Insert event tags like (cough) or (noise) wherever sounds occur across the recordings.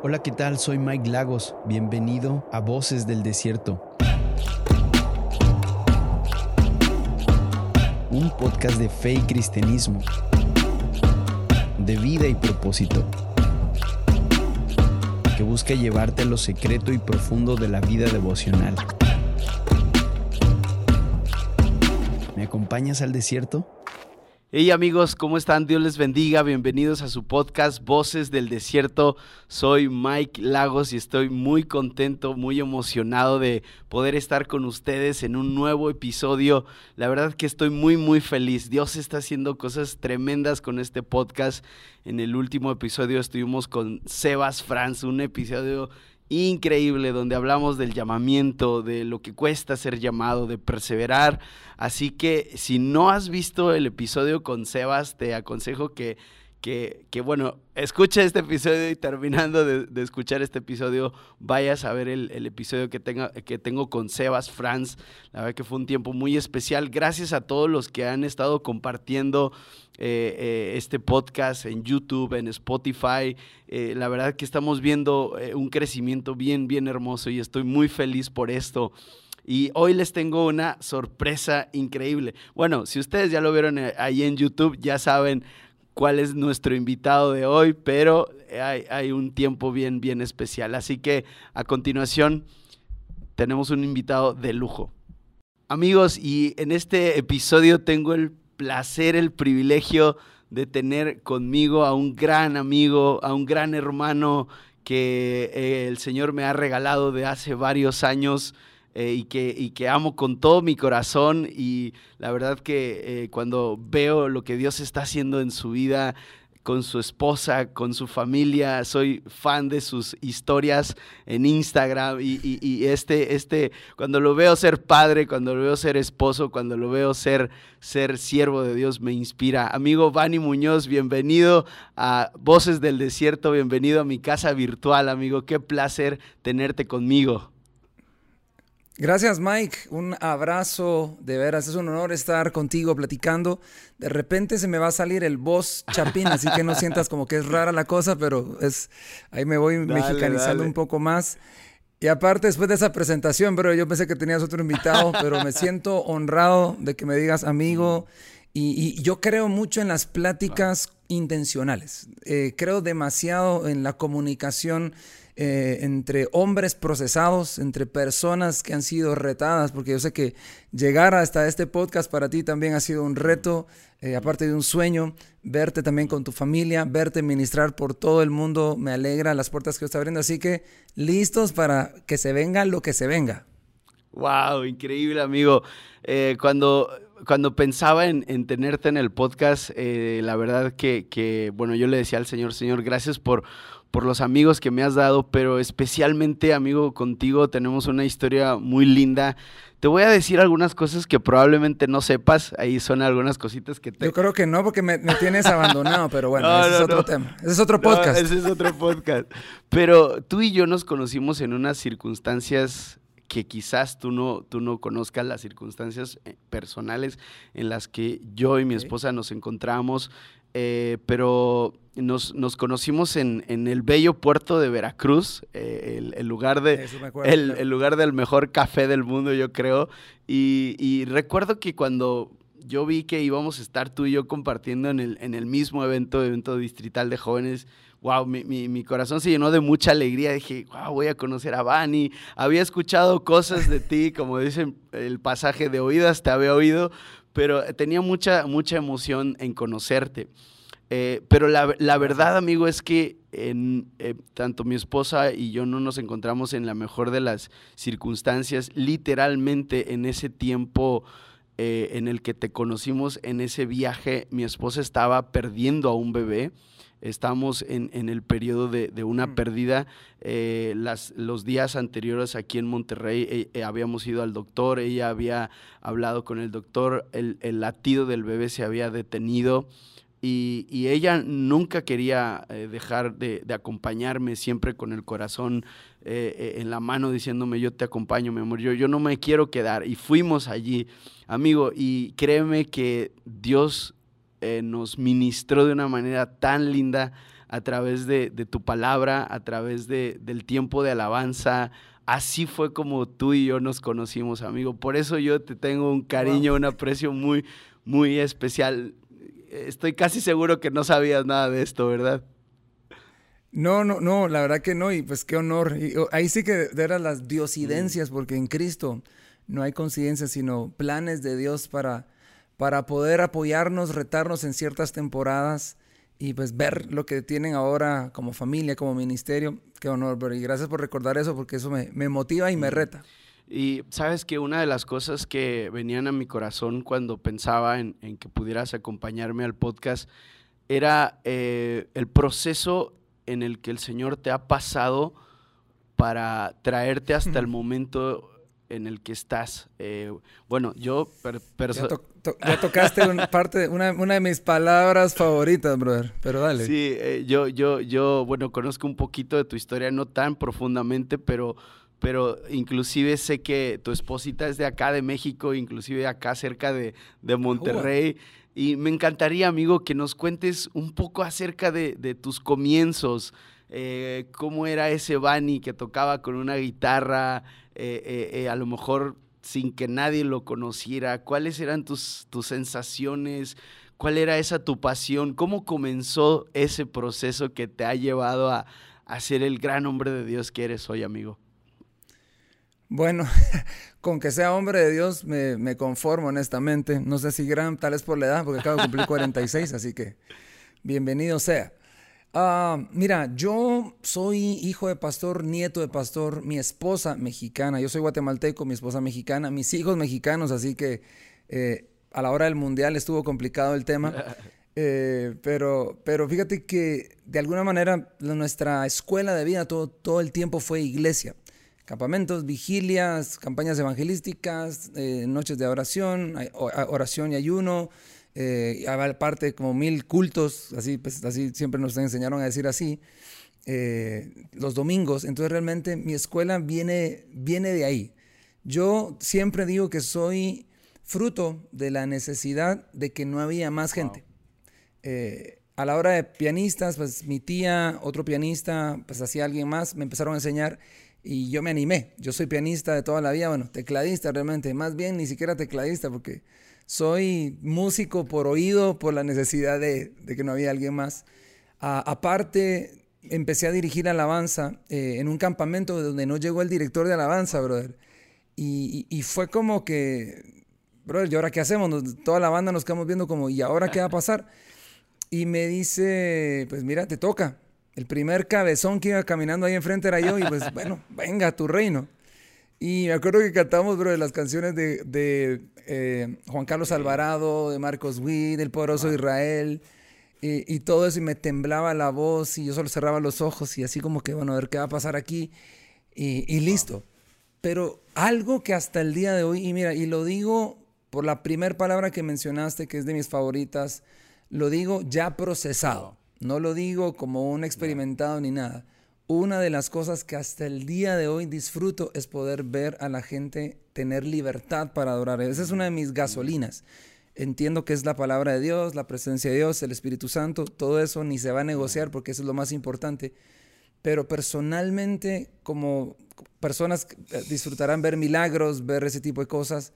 Hola, ¿qué tal? Soy Mike Lagos. Bienvenido a Voces del Desierto. Un podcast de fe y cristianismo, de vida y propósito, que busca llevarte a lo secreto y profundo de la vida devocional. ¿Me acompañas al desierto? Hey amigos, ¿cómo están? Dios les bendiga. Bienvenidos a su podcast Voces del Desierto. Soy Mike Lagos y estoy muy contento, muy emocionado de poder estar con ustedes en un nuevo episodio. La verdad que estoy muy, muy feliz. Dios está haciendo cosas tremendas con este podcast. En el último episodio estuvimos con Sebas Franz, un episodio increíble donde hablamos del llamamiento, de lo que cuesta ser llamado, de perseverar. Así que si no has visto el episodio con Sebas, te aconsejo que que, bueno, escucha este episodio y terminando de, escuchar este episodio, vayas a ver el, episodio que, tenga, que tengo con Sebas Franz. La verdad que fue un tiempo muy especial. Gracias a todos los que han estado compartiendo eh, eh, este podcast en YouTube, en Spotify. Eh, la verdad que estamos viendo un crecimiento bien, bien hermoso y estoy muy feliz por esto. Y hoy les tengo una sorpresa increíble. Bueno, si ustedes ya lo vieron ahí en YouTube, ya saben cuál es nuestro invitado de hoy, pero hay, un tiempo bien, bien especial. Así que a continuación tenemos un invitado de lujo. Amigos, y en este episodio tengo el placer, el privilegio de tener conmigo a un gran amigo, a un gran hermano que eh, el Señor me ha regalado de hace varios años. Eh, y, que, y que amo con todo mi corazón y la verdad que eh, cuando veo lo que Dios está haciendo en su vida, con su esposa, con su familia. Soy fan de sus historias en Instagram y, este, este, cuando lo veo ser padre, cuando lo veo ser esposo, cuando lo veo ser, ser siervo de Dios, me inspira. Amigo Vani Muñoz, bienvenido a Voces del Desierto, bienvenido a mi casa virtual, amigo. Qué placer tenerte conmigo. Gracias Mike, un abrazo, de veras, es un honor estar contigo platicando. De repente se me va a salir el voz chapín, así que no sientas como que es rara la cosa, pero es ahí me voy mexicanizando un poco más. Y aparte, después de esa presentación, bro, yo pensé que tenías otro invitado, (laughs) pero me siento honrado de que me digas amigo. Y, yo creo mucho en las pláticas intencionales. Eh, creo demasiado en la comunicación eh, entre hombres procesados, entre personas que han sido retadas, porque yo sé que llegar hasta este podcast para ti también ha sido un reto, eh, aparte de un sueño, verte también con tu familia, verte ministrar por todo el mundo, me alegra las puertas que está abriendo, así que listos para que se venga lo que se venga. Wow, increíble amigo. Eh, cuando, cuando pensaba en, tenerte en el podcast, la verdad que, que, bueno, yo le decía al Señor, Señor, gracias por por los amigos que me has dado, pero especialmente, amigo, contigo tenemos una historia muy linda. Te voy a decir algunas cosas que probablemente no sepas. Ahí son algunas cositas que te... Yo creo que no, porque me, tienes abandonado, pero bueno, (laughs) ese es otro tema. Ese es otro podcast. ese es otro podcast. Pero tú y yo nos conocimos en unas circunstancias que quizás tú no, tú no conozcas las circunstancias eh, personales en las que yo y mi esposa nos encontramos. Eh, pero nos, conocimos en, el bello puerto de Veracruz, eh, el, lugar de, el, lugar del mejor café del mundo, yo creo. Y, recuerdo que cuando yo vi que íbamos a estar tú y yo compartiendo en el, en el mismo evento, evento distrital de jóvenes, wow, mi, corazón se llenó de mucha alegría. Dije, wow, voy a conocer a Bani. Había escuchado cosas de ti, como dicen el pasaje de oídas, te había oído, pero tenía mucha, mucha emoción en conocerte. Eh, pero la, verdad, amigo, es que en, eh, tanto mi esposa y yo no nos encontramos en la mejor de las circunstancias. Literalmente en ese tiempo eh, en el que te conocimos, en ese viaje, mi esposa estaba perdiendo a un bebé. Estamos en, el periodo de, una mm. pérdida. las, los días anteriores aquí en Monterrey habíamos ido al doctor, ella había hablado con el doctor, el, el latido del bebé se había detenido. Y, ella nunca quería eh, dejar de, acompañarme, siempre con el corazón eh, eh, en la mano diciéndome, yo te acompaño, mi amor, yo, yo no me quiero quedar. Y fuimos allí, amigo, y créeme que Dios nos ministró de una manera tan linda a través de, tu palabra, a través de, del tiempo de alabanza. Así fue como tú y yo nos conocimos, amigo. Por eso yo te tengo un cariño, un aprecio muy, muy especial. Estoy casi seguro que no sabías nada de esto, ¿verdad? No, no, no, la verdad que no, y pues qué honor. Oh, ahí sí que eran las diosidencias, porque en Cristo no hay coincidencias, sino planes de Dios para, para poder apoyarnos, retarnos en ciertas temporadas y pues ver lo que tienen ahora como familia, como ministerio. Qué honor, pero y gracias por recordar eso porque eso me, me motiva y me reta. Y sabes que una de las cosas que venían a mi corazón cuando pensaba en, en que pudieras acompañarme al podcast era eh, el proceso en el que el Señor te ha pasado para traerte hasta el (laughs) momento en el que estás. Eh, bueno, yo... ya, tocaste una, (laughs) parte, una, una, de mis palabras favoritas, brother, pero dale. Sí, eh, yo, yo, yo, bueno, conozco un poquito de tu historia, no tan profundamente, pero, pero inclusive sé que tu esposita es de acá, de México, inclusive acá cerca de, Monterrey. Y me encantaría, amigo, que nos cuentes un poco acerca de, tus comienzos. Eh, cómo era ese Bani que tocaba con una guitarra, eh, eh, a lo mejor sin que nadie lo conociera. ¿Cuáles eran tus, tus sensaciones? ¿Cuál era esa tu pasión? ¿Cómo comenzó ese proceso que te ha llevado a, a ser el gran hombre de Dios que eres hoy, amigo? Bueno, (laughs) con que sea hombre de Dios me, conformo honestamente. No sé si gran, tal vez por la edad, porque acabo de cumplir 46, así que bienvenido sea. Ah, mira, yo soy hijo de pastor, nieto de pastor, mi esposa mexicana, yo soy guatemalteco, mi esposa mexicana, mis hijos mexicanos, así que eh, a la hora del mundial estuvo complicado el tema. (laughs) Eh, pero, pero fíjate que de alguna manera nuestra escuela de vida todo, todo el tiempo fue iglesia campamentos, vigilias, campañas evangelísticas, eh, noches de oración, oración y ayuno, eh, aparte como mil cultos, así, pues, así siempre nos enseñaron a decir así, eh, los domingos. Entonces realmente mi escuela viene, viene de ahí. Yo siempre digo que soy fruto de la necesidad de que no había más gente. a la hora de pianistas, pues mi tía, otro pianista, pues hacía alguien más, me empezaron a enseñar y yo me animé. Yo soy pianista de toda la vida, bueno, tecladista realmente, más bien ni siquiera tecladista porque soy músico por oído, por la necesidad de, que no había alguien más. aparte, empecé a dirigir alabanza eh, en un campamento donde no llegó el director de alabanza, brother. Y, fue como que, brother, ¿y ahora qué hacemos? toda la banda nos quedamos viendo como, ¿y ahora qué va a pasar? Y me dice, pues mira, te toca el primer cabezón que iba caminando ahí enfrente era yo y pues (laughs) bueno, venga, tu reino. Y me acuerdo que cantamos, bro, de las canciones de, eh, Juan Carlos Alvarado, de Marcos Witt, del poderoso Israel, y, todo eso, y me temblaba la voz, y yo solo cerraba los ojos, y así como que, bueno, a ver qué va a pasar aquí, y, listo. Pero algo que hasta el día de hoy, y mira, y lo digo por la primera palabra que mencionaste, que es de mis favoritas, lo digo ya procesado. No lo digo como un experimentado ni nada. Una de las cosas que hasta el día de hoy disfruto es poder ver a la gente tener libertad para adorar. Esa es una de mis gasolinas. Entiendo que es la palabra de Dios, la presencia de Dios, el Espíritu Santo, todo eso ni se va a negociar porque eso es lo más importante. Pero personalmente, como personas eh, disfrutarán ver milagros, ver ese tipo de cosas,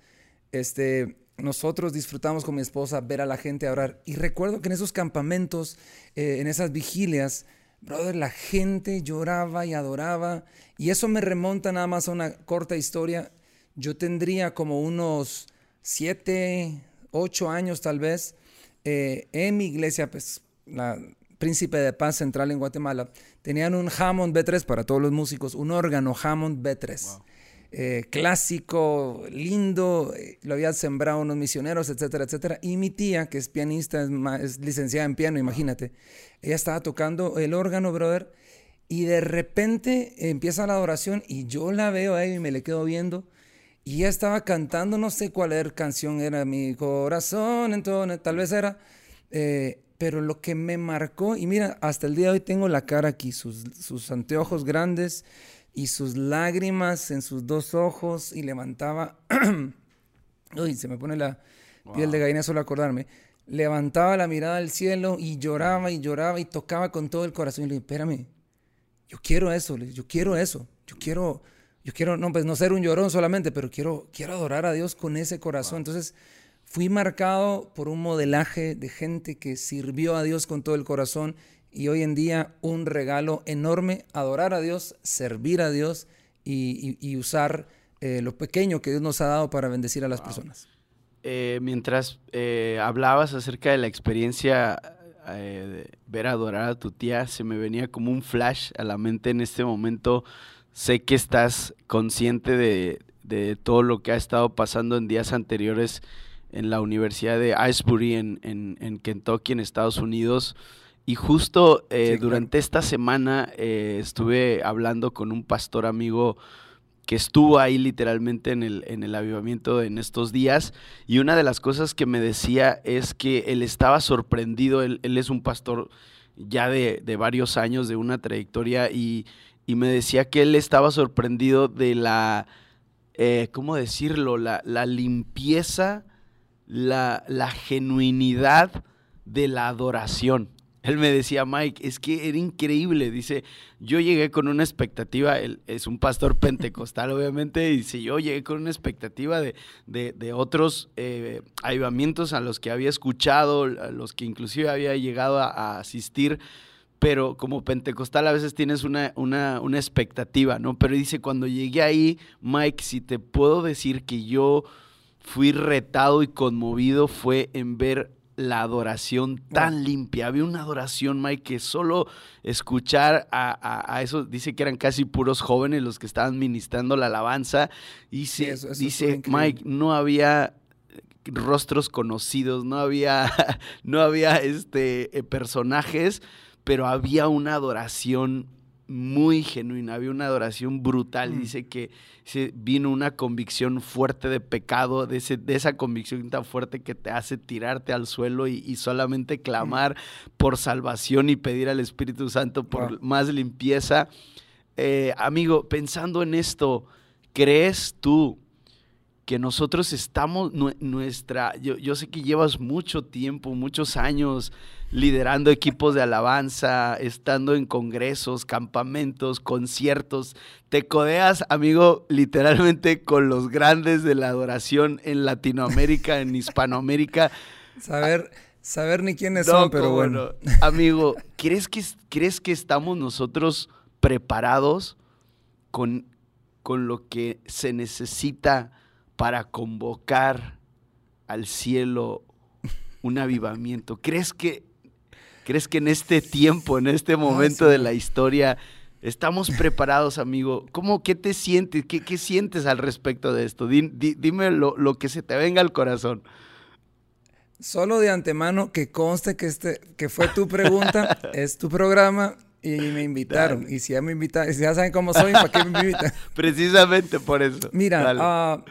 este, nosotros disfrutamos con mi esposa ver a la gente orar. Y recuerdo que en esos campamentos, eh, en esas vigilias, brother, la gente lloraba y adoraba. Y eso me remonta nada más a una corta historia. Yo tendría como unos siete, ocho años tal vez, eh, en mi iglesia, pues la Príncipe de Paz Central en Guatemala, tenían un Hammond B3 para todos los músicos, un órgano Hammond B3. Eh, clásico, lindo, eh, lo había sembrado unos misioneros, etcétera, etcétera. Y mi tía, que es pianista, es, licenciada en piano, imagínate, ella estaba tocando el órgano, brother, y de repente empieza la adoración y yo la veo ahí y me le quedo viendo. Y ella estaba cantando, no sé cuál era, canción era, mi corazón, entonces, tal vez era, eh, pero lo que me marcó, y mira, hasta el día de hoy tengo la cara aquí, sus, sus anteojos grandes, y sus lágrimas en sus dos ojos y levantaba, (clears throat) uy, se me pone la piel de gallina solo acordarme, levantaba la mirada al cielo y lloraba y lloraba y tocaba con todo el corazón. Y le dije, espérame, yo quiero eso, yo quiero eso, yo quiero, yo quiero, no, pues no ser un llorón solamente, pero quiero, quiero adorar a Dios con ese corazón. Entonces fui marcado por un modelaje de gente que sirvió a Dios con todo el corazón y hoy en día un regalo enorme, adorar a Dios, servir a Dios y, usar eh, lo pequeño que Dios nos ha dado para bendecir a las personas. Eh, mientras eh, hablabas acerca de la experiencia de ver adorar a tu tía, se me venía como un flash a la mente en este momento. Sé que estás consciente de, todo lo que ha estado pasando en días anteriores en la Universidad de Icebury en, en, Kentucky, en Estados Unidos. Y justo durante esta semana estuve hablando con un pastor amigo que estuvo ahí literalmente en el, en el avivamiento en estos días. Y una de las cosas que me decía es que él estaba sorprendido, él, es un pastor ya de, varios años, de una trayectoria, y, me decía que él estaba sorprendido de la, eh, ¿cómo decirlo? La, la limpieza, la, la genuinidad de la adoración. Él me decía, Mike, es que era increíble. Dice, yo llegué con una expectativa, él es un pastor pentecostal, (laughs) obviamente, y dice, yo llegué con una expectativa de, de, otros eh, avivamientos a los que había escuchado, a los que inclusive había llegado a, asistir, pero como pentecostal a veces tienes una, una, una expectativa, ¿no? Pero dice, cuando llegué ahí, Mike, si te puedo decir que yo fui retado y conmovido fue en ver la adoración tan limpia. Había una adoración, Mike, que solo escuchar a, eso, dice que eran casi puros jóvenes los que estaban ministrando la alabanza. Y dice, Mike, no había rostros conocidos, no había, (laughs) no había este, eh, personajes, pero había una adoración muy genuina, había una adoración brutal. Mm. Dice que se vino una convicción fuerte de pecado, de, ese, de esa convicción tan fuerte que te hace tirarte al suelo y, solamente clamar por salvación y pedir al Espíritu Santo por más limpieza. Eh, amigo, pensando en esto, ¿crees tú que nosotros estamos, nuestra, yo, yo sé que llevas mucho tiempo, muchos años liderando equipos de alabanza, estando en congresos, campamentos, conciertos. Te codeas, amigo, literalmente con los grandes de la adoración en Latinoamérica, en Hispanoamérica. Saber, saber ni quiénes son, pero bueno. Amigo, ¿crees que, ¿crees que estamos nosotros preparados con, con lo que se necesita para convocar al cielo un avivamiento? ¿Crees que ¿Crees que en este tiempo, en este momento de la historia, estamos preparados, amigo? ¿Cómo, qué te sientes? ¿Qué, sientes al respecto de esto? dime lo, que se te venga al corazón. Solo de antemano que conste que, este, que fue tu pregunta, (laughs) es tu programa y me invitaron. Y si ya me invitan, si ya saben cómo soy, ¿para qué me invitan? (laughs) Precisamente por eso. Mira,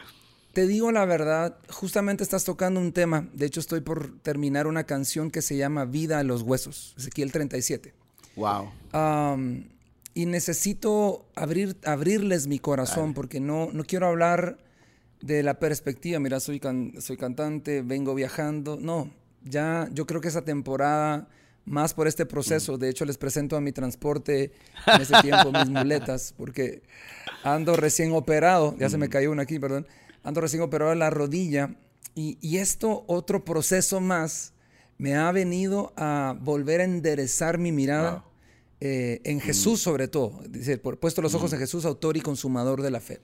te digo la verdad, justamente estás tocando un tema. De hecho, estoy por terminar una canción que se llama Vida a los Huesos, Ezequiel 37. Wow. y necesito abrir, abrirles mi corazón porque no, no quiero hablar de la perspectiva. Mira, soy, soy cantante, vengo viajando. No, ya yo creo que esa temporada, más por este proceso, de hecho les presento a mi transporte en ese tiempo mis (laughs) muletas porque ando recién operado. Ya se me cayó una aquí, perdón ando recién operado en la rodilla y, esto, otro proceso más, me ha venido a volver a enderezar mi mirada eh, en mm. Jesús sobre todo, dice, puesto los ojos mm. en Jesús, autor y consumador de la fe.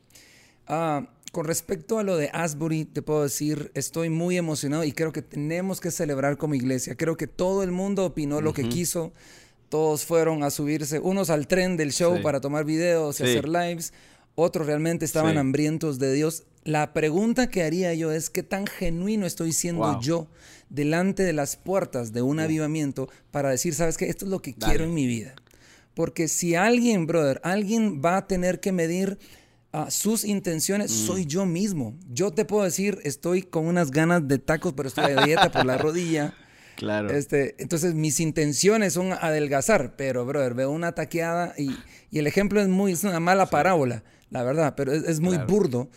Ah, con respecto a lo de Asbury, te puedo decir, estoy muy emocionado y creo que tenemos que celebrar como iglesia. Creo que todo el mundo opinó lo que quiso. Todos fueron a subirse, unos al tren del show para tomar videos y hacer lives, otros realmente estaban hambrientos de Dios. La pregunta que haría yo es qué tan genuino estoy siendo yo delante de las puertas de un avivamiento para decir, sabes qué, esto es lo que quiero en mi vida. Porque si alguien, brother, alguien va a tener que medir ah, sus intenciones, mm. soy yo mismo. Yo te puedo decir, estoy con unas ganas de tacos, pero estoy de dieta por la (laughs) rodilla. Claro. Este, entonces mis intenciones son adelgazar, pero, brother, veo una taqueada y, el ejemplo es muy, es una mala parábola, la verdad, pero es, muy burdo.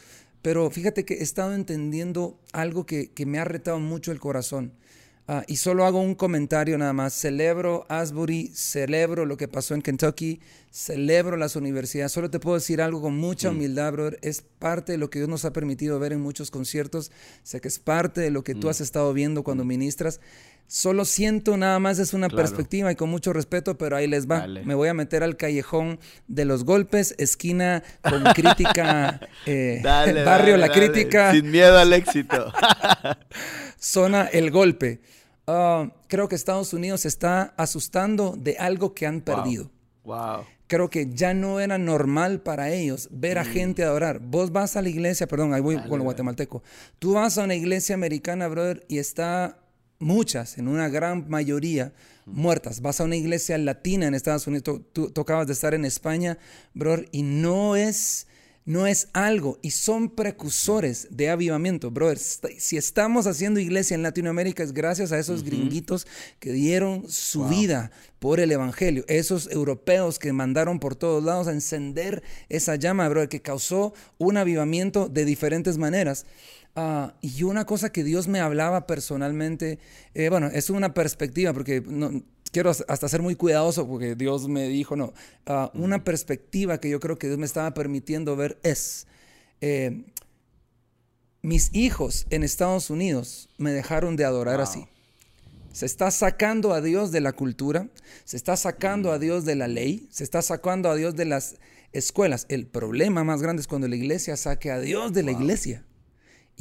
Pero fíjate que he estado entendiendo algo que, me ha retado mucho el corazón. Ah, y solo hago un comentario nada más. Celebro Asbury, celebro lo que pasó en Kentucky, celebro las universidades. Solo te puedo decir algo con mucha Mm. humildad, brother. Es parte de lo que Dios nos ha permitido ver en muchos conciertos. Sé que es parte de lo que tú Mm. has estado viendo cuando ministras. Solo siento nada más es una Claro. perspectiva y con mucho respeto, pero ahí les va. Dale. Me voy a meter al callejón de los golpes, esquina con crítica, (laughs) eh, Dale, (laughs) barrio dale, La. Crítica, Sin miedo al éxito. (laughs) zona El Golpe. Ah, creo que Estados Unidos se está asustando de algo que han perdido. wow. Creo que ya no era normal para ellos ver a gente adorar. Vos vas a la iglesia, perdón, ahí voy Mm. Con lo guatemalteco. Tú vas a una iglesia americana, brother, y está muchas, en una gran mayoría, muertas. Vas a una iglesia latina en Estados Unidos, tú, tú- acabas de estar en España, brother, y no es, no es algo, y son precursores de avivamiento, brother. Si estamos haciendo iglesia en Latinoamérica es gracias a esos gringuitos que dieron su vida por el evangelio, esos europeos que mandaron por todos lados a encender esa llama, brother, que causó un avivamiento de diferentes maneras. Ah, y una cosa que Dios me hablaba personalmente, eh, bueno, es una perspectiva, porque no, quiero has- hasta ser muy cuidadoso, porque Dios me dijo, no, Ah, una perspectiva que yo creo que Dios me estaba permitiendo ver es, eh, mis hijos en Estados Unidos me dejaron de adorar Wow. así. Se está sacando a Dios de la cultura, se está sacando a Dios de la ley, se está sacando a Dios de las escuelas. El problema más grande es cuando la iglesia saque a Dios de la iglesia.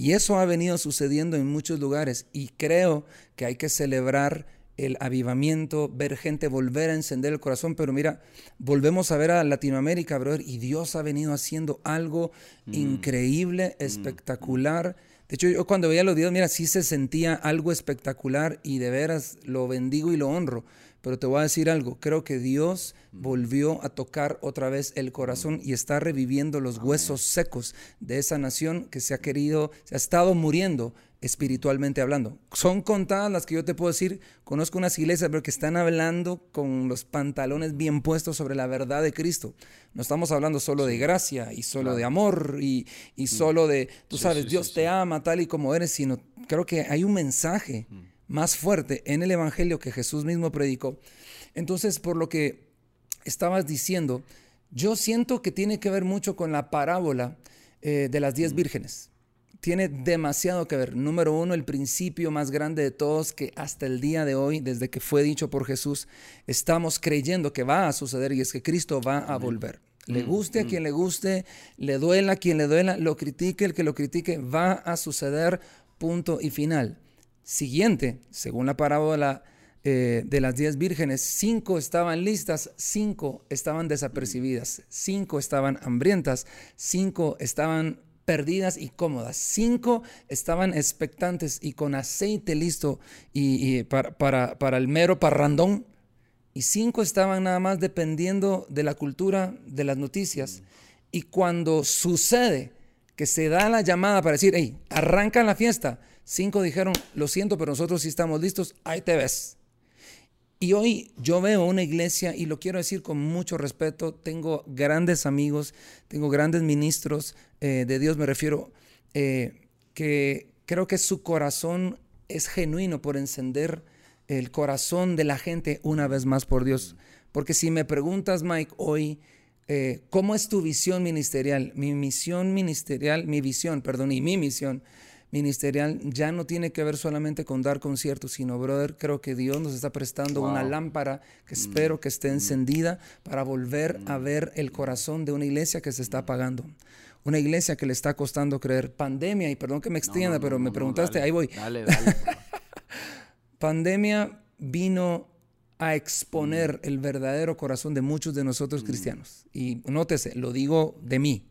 Y eso ha venido sucediendo en muchos lugares y creo que hay que celebrar el avivamiento, ver gente volver a encender el corazón, pero mira, volvemos a ver a Latinoamérica, brother, y Dios ha venido haciendo algo increíble, espectacular. De hecho, yo cuando veía los videos, mira, sí se sentía algo espectacular y de veras lo bendigo y lo honro. Pero te voy a decir algo, creo que Dios volvió a tocar otra vez el corazón y está reviviendo los huesos secos de esa nación que se ha querido, se ha estado muriendo espiritualmente hablando. Son contadas las que yo te puedo decir, conozco unas iglesias pero que están hablando con los pantalones bien puestos sobre la verdad de Cristo. No estamos hablando solo de gracia y solo de amor y, y solo de, tú Sí, sabes, sí, Dios sí, te ama tal y como eres, sino creo que hay un mensaje más fuerte en el Evangelio que Jesús mismo predicó. Entonces, por lo que estabas diciendo, yo siento que tiene que ver mucho con la parábola eh, de las diez vírgenes. Tiene demasiado que ver. Número uno, el principio más grande de todos que hasta el día de hoy, desde que fue dicho por Jesús, estamos creyendo que va a suceder y es que Cristo va a volver. Le guste a quien le guste, le duela a quien le duela, lo critique el que lo critique, va a suceder, punto y final. Siguiente, según la parábola eh, de las diez vírgenes, cinco estaban listas, cinco estaban desapercibidas, cinco estaban hambrientas, cinco estaban perdidas y cómodas, cinco estaban expectantes y con aceite listo y, para, para, para el mero parrandón, y cinco estaban nada más dependiendo de la cultura, de las noticias. Y cuando sucede que se da la llamada para decir, hey, arrancan la fiesta, cinco dijeron, lo siento, pero nosotros sí estamos listos, ahí te ves. Y hoy yo veo una iglesia, y lo quiero decir con mucho respeto, tengo grandes amigos, tengo grandes ministros eh, de Dios, me refiero, eh, que creo que su corazón es genuino por encender el corazón de la gente una vez más por Dios. Porque si me preguntas, Mike, hoy, eh, ¿cómo es tu visión ministerial? Mi misión ministerial, mi visión, perdón, y mi misión ministerial ya no tiene que ver solamente con dar conciertos, sino, brother, creo que Dios nos está prestando una lámpara que espero que esté encendida para volver a ver el corazón de una iglesia que se está apagando. Una iglesia que le está costando creer. Pandemia, y perdón que me extienda, no, pero no, me preguntaste, dale, ahí voy. Dale, dale. (laughs) Pandemia vino a exponer el verdadero corazón de muchos de nosotros cristianos. Y nótese, lo digo de mí.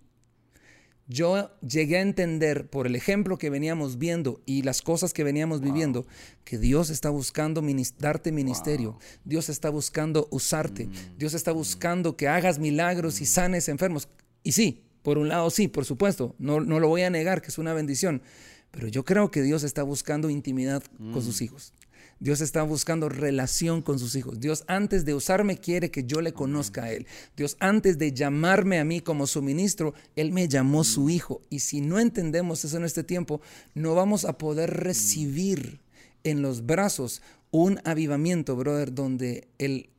Yo llegué a entender por el ejemplo que veníamos viendo y las cosas que veníamos viviendo que Dios está buscando darte ministerio. Dios está buscando usarte. Dios está buscando que hagas milagros y sanes enfermos. Y sí, por un lado sí, por supuesto. No, no lo voy a negar que es una bendición. Pero yo creo que Dios está buscando intimidad con sus hijos. Dios está buscando relación con sus hijos. Dios antes de usarme quiere que yo le conozca a Él. Dios antes de llamarme a mí como su ministro, Él me llamó su hijo. Y si no entendemos eso en este tiempo, no vamos a poder recibir en los brazos un avivamiento, brother, donde el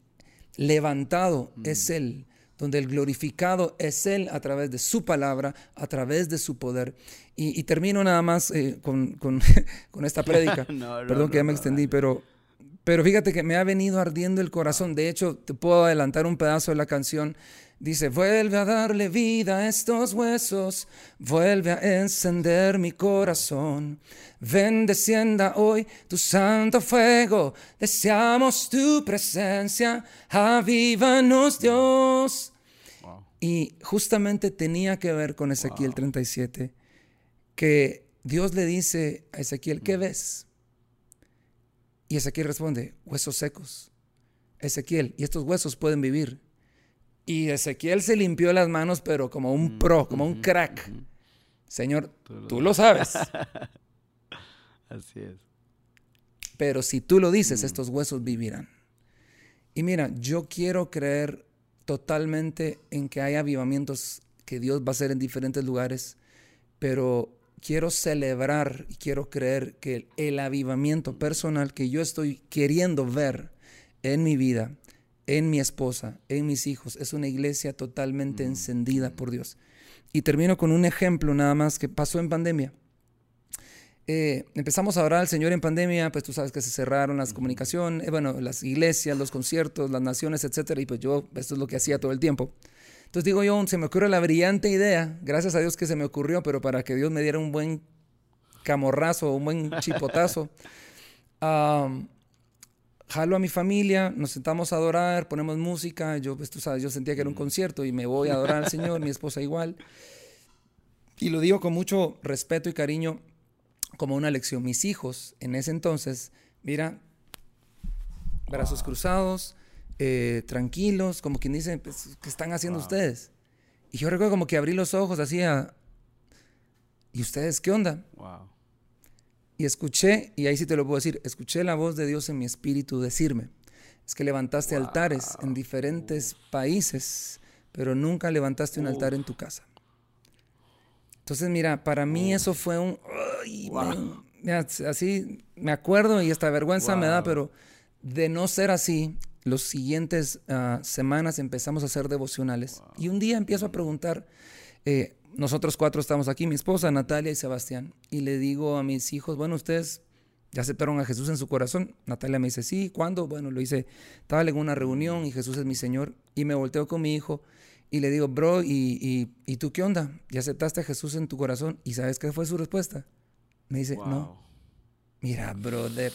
levantado es Él, donde el glorificado es Él a través de su palabra, a través de su poder. Y, termino nada más eh, con, (laughs) esta prédica. (laughs) Perdón que ya me extendí, pero, pero fíjate que me ha venido ardiendo el corazón. De hecho, te puedo adelantar un pedazo de la canción. Dice, vuelve a darle vida a estos huesos, vuelve a encender mi corazón. Ven, descienda hoy tu santo fuego, deseamos tu presencia, avívanos Dios. Y justamente tenía que ver con Ezequiel 37, que Dios le dice a Ezequiel, ¿qué mm. ves? Y Ezequiel responde, huesos secos. Ezequiel, y estos huesos pueden vivir. Y Ezequiel se limpió las manos, pero como un mm, pro, como un crack. Señor, tú lo, sabes. (laughs) Así es. Pero si tú lo dices, estos huesos vivirán. Y mira, yo quiero creer totalmente en que hay avivamientos que Dios va a hacer en diferentes lugares, pero quiero celebrar y quiero creer que el avivamiento personal que yo estoy queriendo ver en mi vida en mi esposa, en mis hijos. Es una iglesia totalmente mm. encendida por Dios. Y termino con un ejemplo nada más que pasó en pandemia. Eh, empezamos a orar al Señor en pandemia, pues tú sabes que se cerraron las comunicaciones, eh, bueno, las iglesias, los conciertos, las naciones, etcétera, y pues yo, esto es lo que hacía todo el tiempo. Entonces digo yo, se me ocurre la brillante idea, gracias a Dios que se me ocurrió, pero para que Dios me diera un buen camorrazo, un buen chipotazo, (laughs) jalo a mi familia, nos sentamos a adorar, ponemos música, yo, pues tú sabes, yo sentía que era un concierto y me voy a adorar al Señor, mi esposa igual. Y lo digo con mucho respeto y cariño como una lección. Mis hijos en ese entonces, mira, brazos cruzados, eh, tranquilos, como quien dice, pues, ¿qué están haciendo ustedes? Y yo recuerdo como que abrí los ojos así a... ¿Y ustedes qué onda? Wow. Y escuché, y ahí sí te lo puedo decir, escuché la voz de Dios en mi espíritu decirme, es que levantaste altares en diferentes países, pero nunca levantaste un altar en tu casa. Entonces, mira, para mí eso fue un... así me acuerdo y esta vergüenza me da, pero de no ser así, los siguientes ah, semanas empezamos a hacer devocionales. Y un día empiezo a preguntar, eh, nosotros cuatro estamos aquí, mi esposa, Natalia y Sebastián, y le digo a mis hijos, bueno, ustedes ya aceptaron a Jesús en su corazón. Natalia me dice, sí, ¿cuándo? Bueno, lo hice, estaba en una reunión y Jesús es mi Señor, y me volteo con mi hijo y le digo, bro, ¿y, y, tú qué onda? ¿Ya aceptaste a Jesús en tu corazón? ¿Y sabes qué fue su respuesta? Me dice, no. Mira, brother.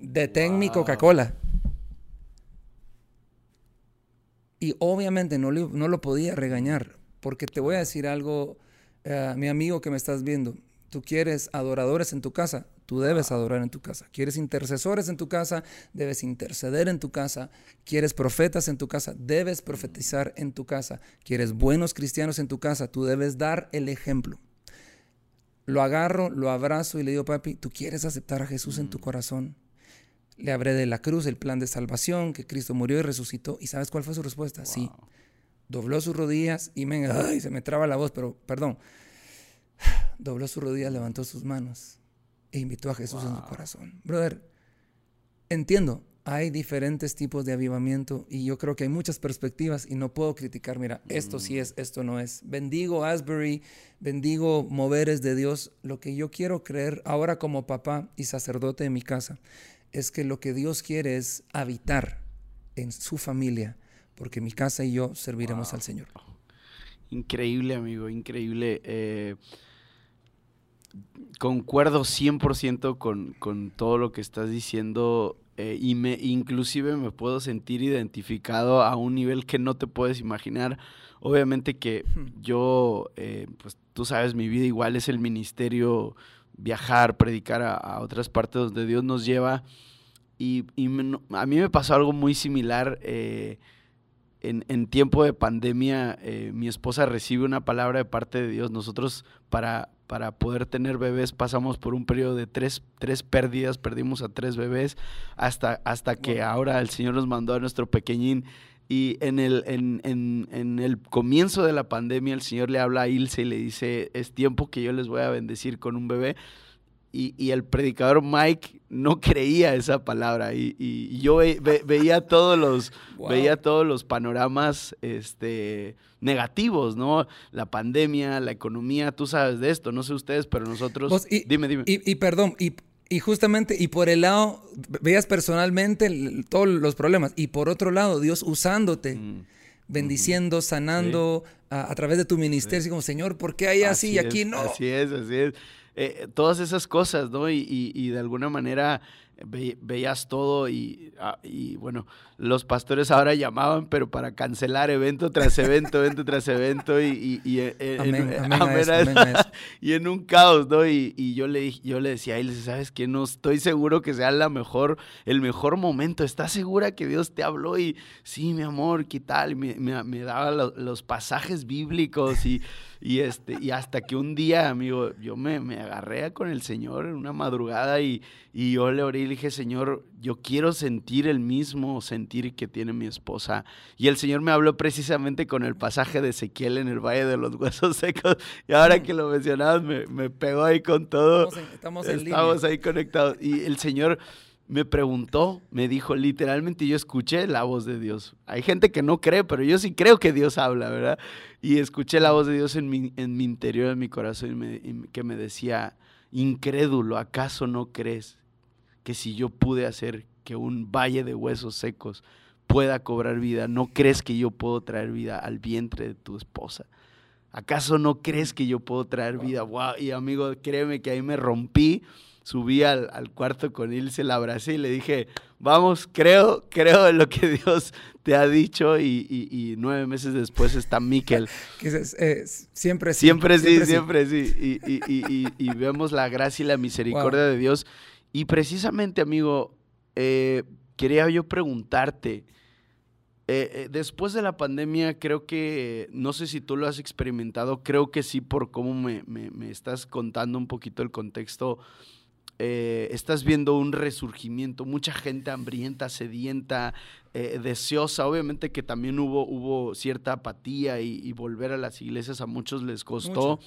Detén mi Coca-Cola. Y obviamente no, no lo podía regañar, porque te voy a decir algo, eh, mi amigo que me estás viendo, tú quieres adoradores en tu casa, tú debes adorar en tu casa. Quieres intercesores en tu casa, debes interceder en tu casa. Quieres profetas en tu casa, debes profetizar en tu casa. Quieres buenos cristianos en tu casa, tú debes dar el ejemplo. Lo agarro, lo abrazo y le digo, papi, tú quieres aceptar a Jesús en tu mm. corazón. Le hablé de la cruz, el plan de salvación, que Cristo murió y resucitó. ¿Y sabes cuál fue su respuesta? Sí. Dobló sus rodillas y me, ay, se me traba la voz, pero perdón. (sighs) Dobló sus rodillas, levantó sus manos e invitó a Jesús en su corazón. Brother, entiendo, hay diferentes tipos de avivamiento y yo creo que hay muchas perspectivas y no puedo criticar, mira, esto sí es, esto no es. Bendigo Asbury, bendigo moveres de Dios. Lo que yo quiero creer ahora como papá y sacerdote de mi casa es que lo que Dios quiere es habitar en su familia, porque mi casa y yo serviremos al Señor. Increíble, amigo, increíble. Eh, concuerdo 100% con, con todo lo que estás diciendo eh, y me, inclusive me puedo sentir identificado a un nivel que no te puedes imaginar. Obviamente que hmm. yo, eh, pues tú sabes, mi vida igual es el ministerio viajar, predicar a, otras partes donde Dios nos lleva. Y, a mí me pasó algo muy similar. Eh, en, tiempo de pandemia, eh, mi esposa recibe una palabra de parte de Dios. Nosotros, para, para poder tener bebés, pasamos por un periodo de tres, tres pérdidas, perdimos a tres bebés, hasta, hasta que ahora el Señor nos mandó a nuestro pequeñín. Y en el, en, en, en el comienzo de la pandemia, el Señor le habla a Ilse y le dice, es tiempo que yo les voy a bendecir con un bebé. Y, y, el predicador Mike no creía esa palabra y, y yo ve, ve, veía todos los wow. veía todos los panoramas este negativos no la pandemia la economía tú sabes de esto no sé ustedes pero nosotros y, dime dime y, perdón y y justamente, y por el lado, veías personalmente el, todos los problemas, y por otro lado, Dios usándote, mm. bendiciendo, sanando sí. a, a, través de tu ministerio, sí. así como, Señor, ¿por qué hay así, así y aquí no? Así es, así es. Eh, todas esas cosas, ¿no? Y, y, y de alguna manera ve, veías todo y, ah, y, bueno, los pastores ahora llamaban, pero para cancelar evento tras evento, evento tras evento y, y en, amén, en, (laughs) amén amén eso, amén (laughs) y en un caos, ¿no? Y, yo, le, yo le decía a él, ¿sabes qué? No estoy seguro que sea la mejor, el mejor momento. ¿Estás segura que Dios te habló? Y sí, mi amor, ¿qué tal? Me, me, me daba lo, los pasajes bíblicos y... Y, este, y hasta que un día, amigo, yo me, me agarré con el Señor en una madrugada y, y yo le oré y le dije, Señor, yo quiero sentir el mismo sentir que tiene mi esposa. Y el Señor me habló precisamente con el pasaje de Ezequiel en el Valle de los Huesos Secos. Y ahora que lo mencionabas, me, me pegó ahí con todo. Estamos, en, estamos, en estamos ahí conectados. Y el Señor me preguntó, me dijo literalmente, yo escuché la voz de Dios. Hay gente que no cree, pero yo sí creo que Dios habla, ¿verdad? Y escuché la voz de Dios en mi, en mi interior, en mi corazón, y me, y que me decía, incrédulo, ¿acaso no crees que si yo pude hacer que un valle de huesos secos pueda cobrar vida, ¿no crees que yo puedo traer vida al vientre de tu esposa? ¿Acaso no crees que yo puedo traer vida? Wow, y amigo, créeme que ahí me rompí subí al, al, cuarto con Ilse, la abracé y le dije, vamos, creo, creo en lo que Dios te ha dicho y, y, y nueve meses después está Miquel. (laughs) Eh, siempre sí. Siempre sí, siempre sí. sí. Y, y, vemos la gracia y la misericordia wow. de Dios. Y precisamente, amigo, eh, quería yo preguntarte, eh, después de la pandemia, creo que, no sé si tú lo has experimentado, creo que sí, por cómo me, me, me estás contando un poquito el contexto eh, estás viendo un resurgimiento, mucha gente hambrienta, sedienta, eh, deseosa. Obviamente que también hubo, hubo cierta apatía y, y, volver a las iglesias a muchos les costó. Mucho.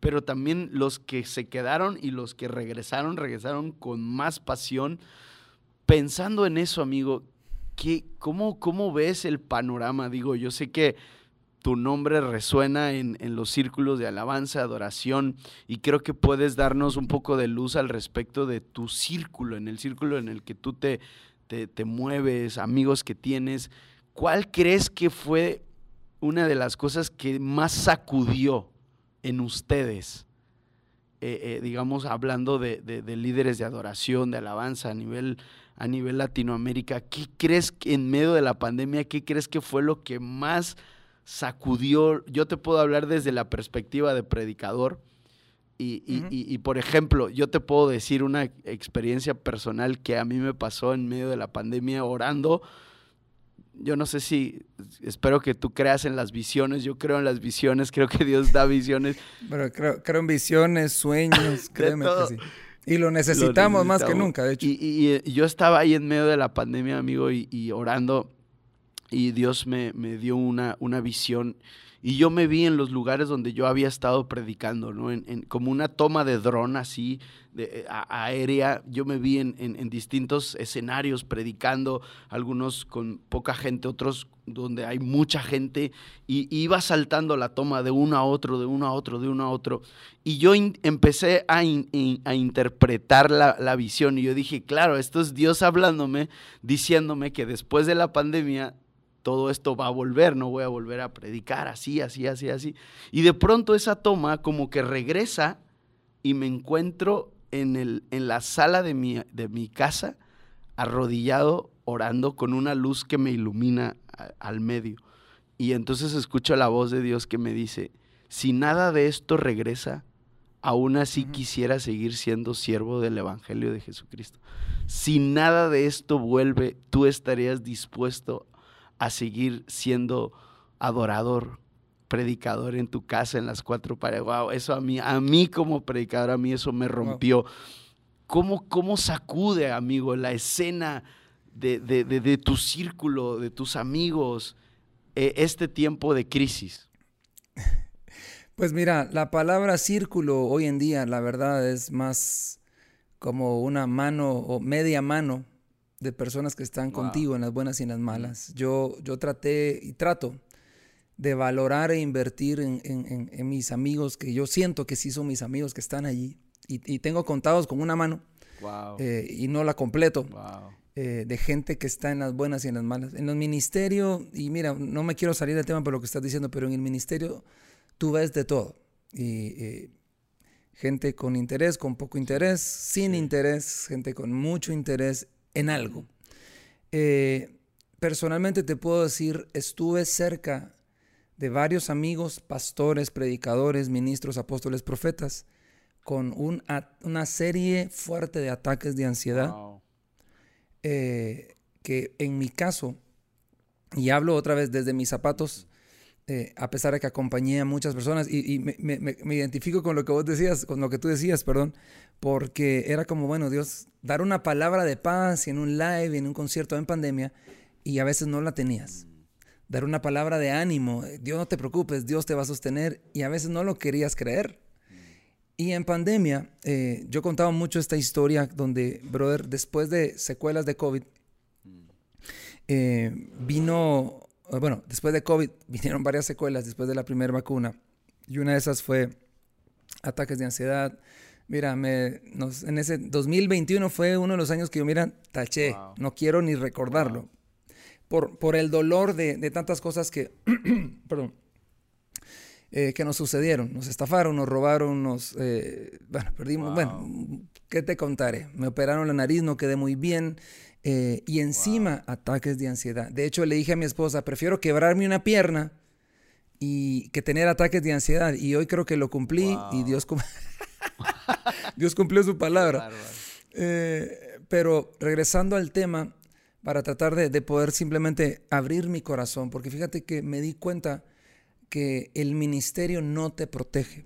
Pero también los que se quedaron y los que regresaron, regresaron con más pasión. Pensando en eso, amigo, ¿qué, cómo, ¿cómo ves el panorama? Digo, yo sé que tu nombre resuena en, en, los círculos de alabanza, adoración, y creo que puedes darnos un poco de luz al respecto de tu círculo, en el círculo en el que tú te, te, te mueves, amigos que tienes. ¿Cuál crees que fue una de las cosas que más sacudió en ustedes? Eh, eh, digamos, hablando de, de, de, líderes de adoración, de alabanza a nivel, a nivel Latinoamérica, ¿qué crees que en medio de la pandemia, qué crees que fue lo que más sacudió, yo te puedo hablar desde la perspectiva de predicador y, y, uh -huh. y, y, por ejemplo, yo te puedo decir una experiencia personal que a mí me pasó en medio de la pandemia orando. Yo no sé si, espero que tú creas en las visiones, yo creo en las visiones, (laughs) creo que Dios da visiones. Pero creo, creo en visiones, sueños, (laughs) créeme que sí. Y lo necesitamos, lo necesitamos, más que nunca, de hecho. Y, y, yo estaba ahí en medio de la pandemia, amigo, y, orando y Dios me, me dio una, una, visión. Y yo me vi en los lugares donde yo había estado predicando, ¿no? En, en, como una toma de dron así, de, eh, a, aérea, yo me vi en, en, distintos escenarios predicando, algunos con poca gente, otros donde hay mucha gente, y, iba saltando la toma de uno a otro, de uno a otro, de uno a otro, y yo empecé a, a interpretar la, la visión, y yo dije, claro, esto es Dios hablándome, diciéndome que después de la pandemia todo esto va a volver, no voy a volver a predicar así, así, así, así. Y de pronto esa toma como que regresa y me encuentro en, el, en la sala de mi, de mi casa, arrodillado, orando con una luz que me ilumina a, al medio. Y entonces escucho la voz de Dios que me dice, si nada de esto regresa, aún así uh -huh. quisiera seguir siendo siervo del Evangelio de Jesucristo. Si nada de esto vuelve, tú estarías dispuesto a seguir siendo adorador, predicador en tu casa, en las cuatro paredes. Wow, eso a mí, a mí como predicador, a mí eso me rompió. Wow. ¿Cómo, ¿Cómo sacude, amigo, la escena de, de, de, de, tu círculo, de tus amigos, eh, este tiempo de crisis? (laughs) Pues mira, la palabra círculo hoy en día, la verdad, es más como una mano o media mano de personas que están contigo en las buenas y en las malas. Yo, yo traté y trato de valorar e invertir en, mis amigos, que yo siento que sí son mis amigos que están allí. Y, tengo contados con una mano eh, y no la completo. Eh, de gente que está en las buenas y en las malas. En los ministerios, y mira, no me quiero salir del tema por lo que estás diciendo, pero en el ministerio tú ves de todo. Y eh, gente con interés, con poco interés, sin interés, gente con mucho interés en algo. personalmente te puedo decir, estuve cerca de varios amigos, pastores, predicadores, ministros, apóstoles, profetas, con una serie fuerte de ataques de ansiedad, eh, que en mi caso, y hablo otra vez desde mis zapatos, eh, a pesar de que acompañé a muchas personas, y, me, identifico con lo que vos decías, con lo que tú decías, perdón, porque era como, bueno, Dios, dar una palabra de paz en un live, en un concierto en pandemia, y a veces no la tenías dar una palabra de ánimo, Dios no te preocupes, Dios te va a sostener y a veces no lo querías creer. Y en pandemia, eh, yo contaba mucho esta historia donde, brother, después de secuelas de COVID, eh, vino, bueno, después de COVID (laughs) vinieron varias secuelas después de la primera vacuna y una de esas fue ataques de ansiedad. Mira, me, en ese 2021 fue uno de los años que yo, mira, taché, no quiero ni recordarlo por, por el dolor de, de, tantas cosas que, (clears throat) perdón, eh, que nos sucedieron. Nos estafaron, nos robaron, nos, eh, bueno, perdimos, bueno, ¿qué te contaré? Me operaron la nariz, no quedé muy bien. Eh, y encima ataques de ansiedad. De hecho, le dije a mi esposa, prefiero quebrarme una pierna y que tener ataques de ansiedad. Y hoy creo que lo cumplí y Dios, (laughs) Dios cumplió su (laughs) palabra. pero regresando al tema, para tratar de, poder simplemente abrir mi corazón, porque fíjate que me di cuenta que el ministerio no te protege,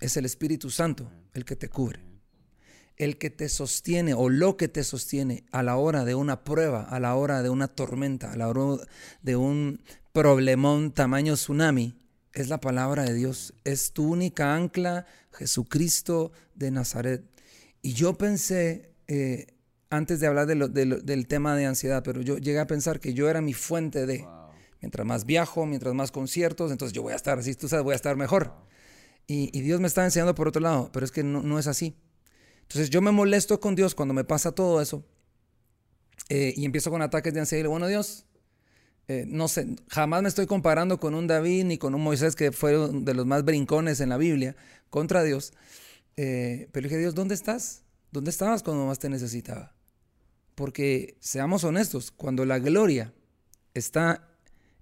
es el Espíritu Santo el que te cubre, el que te sostiene o lo que te sostiene a la hora de una prueba, a la hora de una tormenta, a la hora de un problemón tamaño tsunami, es la palabra de Dios, es tu única ancla, Jesucristo de Nazaret. Y yo pensé, eh, antes de hablar del tema de ansiedad, pero yo llegué a pensar que yo era mi fuente de, mientras más viajo, mientras más conciertos, entonces yo voy a estar, así tú sabes, voy a estar mejor. Y, Dios me está enseñando por otro lado, pero es que no, es así. Entonces yo me molesto con Dios cuando me pasa todo eso eh, y empiezo con ataques de ansiedad y digo, bueno Dios, eh, no sé, jamás me estoy comparando con un David ni con un Moisés que fueron de los más brincones en la Biblia contra Dios. Eh, pero dije, Dios, ¿dónde estás? ¿Dónde estabas cuando más te necesitaba? Porque seamos honestos, cuando la gloria está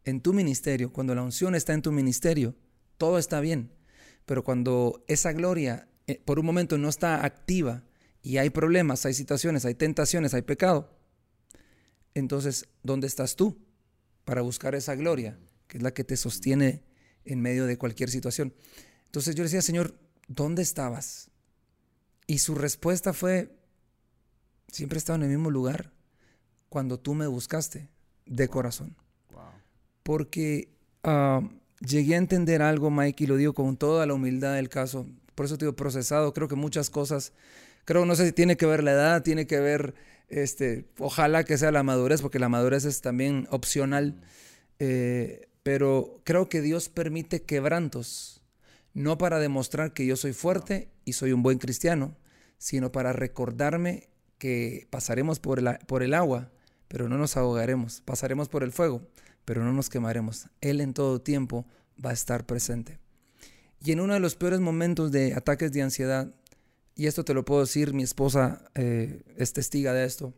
en tu ministerio, cuando la unción está en tu ministerio, todo está bien. Pero cuando esa gloria eh, por un momento no está activa y hay problemas, hay situaciones, hay tentaciones, hay pecado, entonces, ¿dónde estás tú para buscar esa gloria, que es la que te sostiene en medio de cualquier situación? Entonces yo decía, Señor, ¿dónde estabas? Y su respuesta fue, Siempre he estado en el mismo lugar cuando tú me buscaste de corazón. Porque ah, llegué a entender algo, Mike, y lo digo con toda la humildad del caso. Por eso te digo procesado. Creo que muchas cosas, creo, no sé si tiene que ver la edad, tiene que ver, este, ojalá que sea la madurez, porque la madurez es también opcional. Eh, pero creo que Dios permite quebrantos, no para demostrar que yo soy fuerte y soy un buen cristiano, sino para recordarme que pasaremos por el, por el agua, pero no nos ahogaremos, pasaremos por el fuego, pero no nos quemaremos. Él en todo tiempo va a estar presente. Y en uno de los peores momentos de ataques de ansiedad, y esto te lo puedo decir, mi esposa eh, es testiga de esto,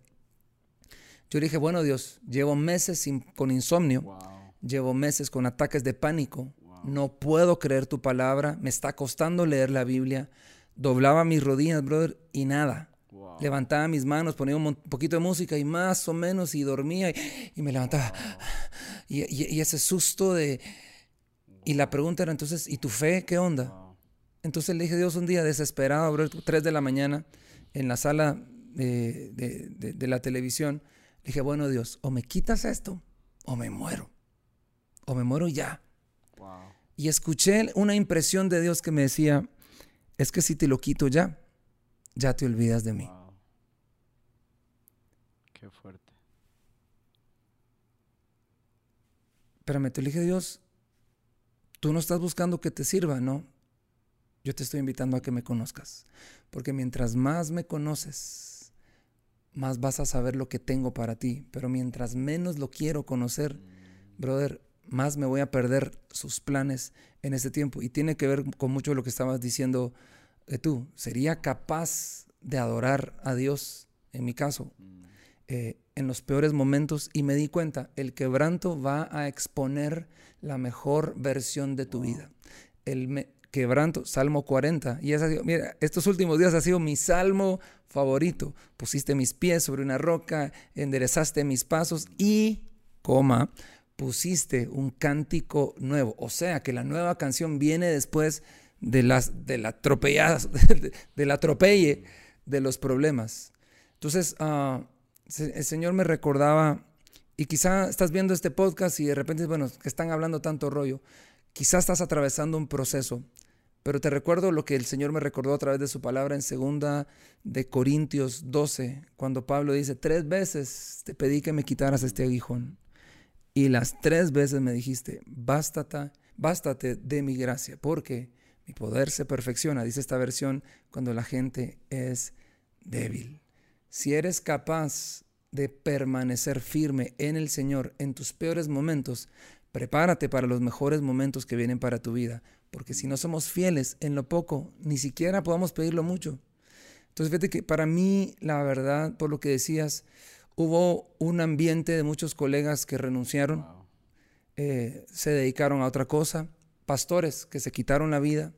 yo dije, bueno Dios, llevo meses con insomnio, llevo meses con ataques de pánico, no puedo creer tu palabra, me está costando leer la Biblia, doblaba mis rodillas, brother, y nada. Levantaba mis manos, ponía un poquito de música y más o menos y dormía y, me levantaba. Y, ese susto de... Y la pregunta era entonces, ¿y tu fe qué onda? Entonces le dije Dios un día desesperado, bro, 3 de la mañana, en la sala de, de, la televisión. Le dije, bueno Dios, o me quitas esto o me muero. o me muero ya. Y escuché una impresión de Dios que me decía, es que si te lo quito ya, ya te olvidas de mí. Qué fuerte. Pero te dije Dios, tú no estás buscando que te sirva, ¿no? Yo te estoy invitando a que me conozcas. Porque mientras más me conoces, más vas a saber lo que tengo para ti. Pero mientras menos lo quiero conocer, brother, más me voy a perder sus planes en este tiempo. Y tiene que ver con mucho lo que estabas diciendo de tú. ¿Sería capaz de adorar a Dios, en mi caso, eh, en los peores momentos? Y me di cuenta, el quebranto va a exponer la mejor versión de tu vida. El quebranto, Salmo 40. Y esa, mira, estos últimos días ha sido mi salmo favorito. Pusiste mis pies sobre una roca, enderezaste mis pasos y, coma, pusiste un cántico nuevo. O sea que la nueva canción viene después de las de la (laughs) de, la atropelle de los problemas. Entonces, uh, el Señor me recordaba, y quizá estás viendo este podcast y de repente, bueno, que están hablando tanto rollo, quizá estás atravesando un proceso, pero te recuerdo lo que el Señor me recordó a través de su palabra en segunda de Corintios 12, cuando Pablo dice, tres veces te pedí que me quitaras este aguijón y las tres veces me dijiste, bástate, bástate de mi gracia, porque mi poder se perfecciona, dice esta versión, cuando la gente es débil. Si eres capaz de permanecer firme en el Señor en tus peores momentos, prepárate para los mejores momentos que vienen para tu vida, porque si no somos fieles en lo poco, ni siquiera podamos pedirlo mucho. Entonces, fíjate que para mí, la verdad, por lo que decías, Hubo un ambiente de muchos colegas que renunciaron, eh, se dedicaron a otra cosa, pastores que se quitaron la vida,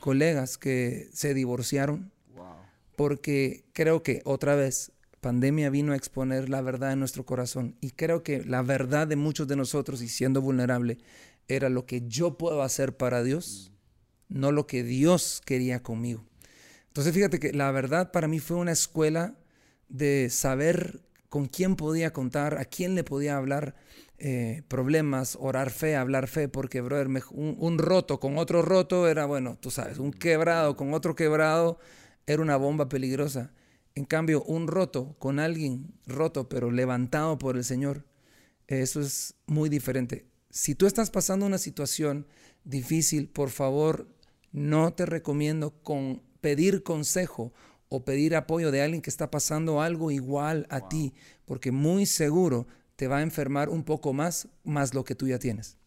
colegas que se divorciaron, porque creo que otra vez pandemia vino a exponer la verdad en nuestro corazón y creo que la verdad de muchos de nosotros y siendo vulnerable era lo que yo puedo hacer para Dios, no lo que Dios quería conmigo. Entonces fíjate que la verdad para mí fue una escuela de saber con quién podía contar, a quién le podía hablar eh, problemas, orar fe, hablar fe, porque, brother, un, roto con otro roto era, bueno, tú sabes, un quebrado con otro quebrado era una bomba peligrosa. En cambio, un roto con alguien roto, pero levantado por el Señor, eso es muy diferente. Si tú estás pasando una situación difícil, por favor, no te recomiendo con pedir consejo o pedir apoyo de alguien que está pasando algo igual a ti, porque muy seguro te va a enfermar un poco más, más lo que tú ya tienes.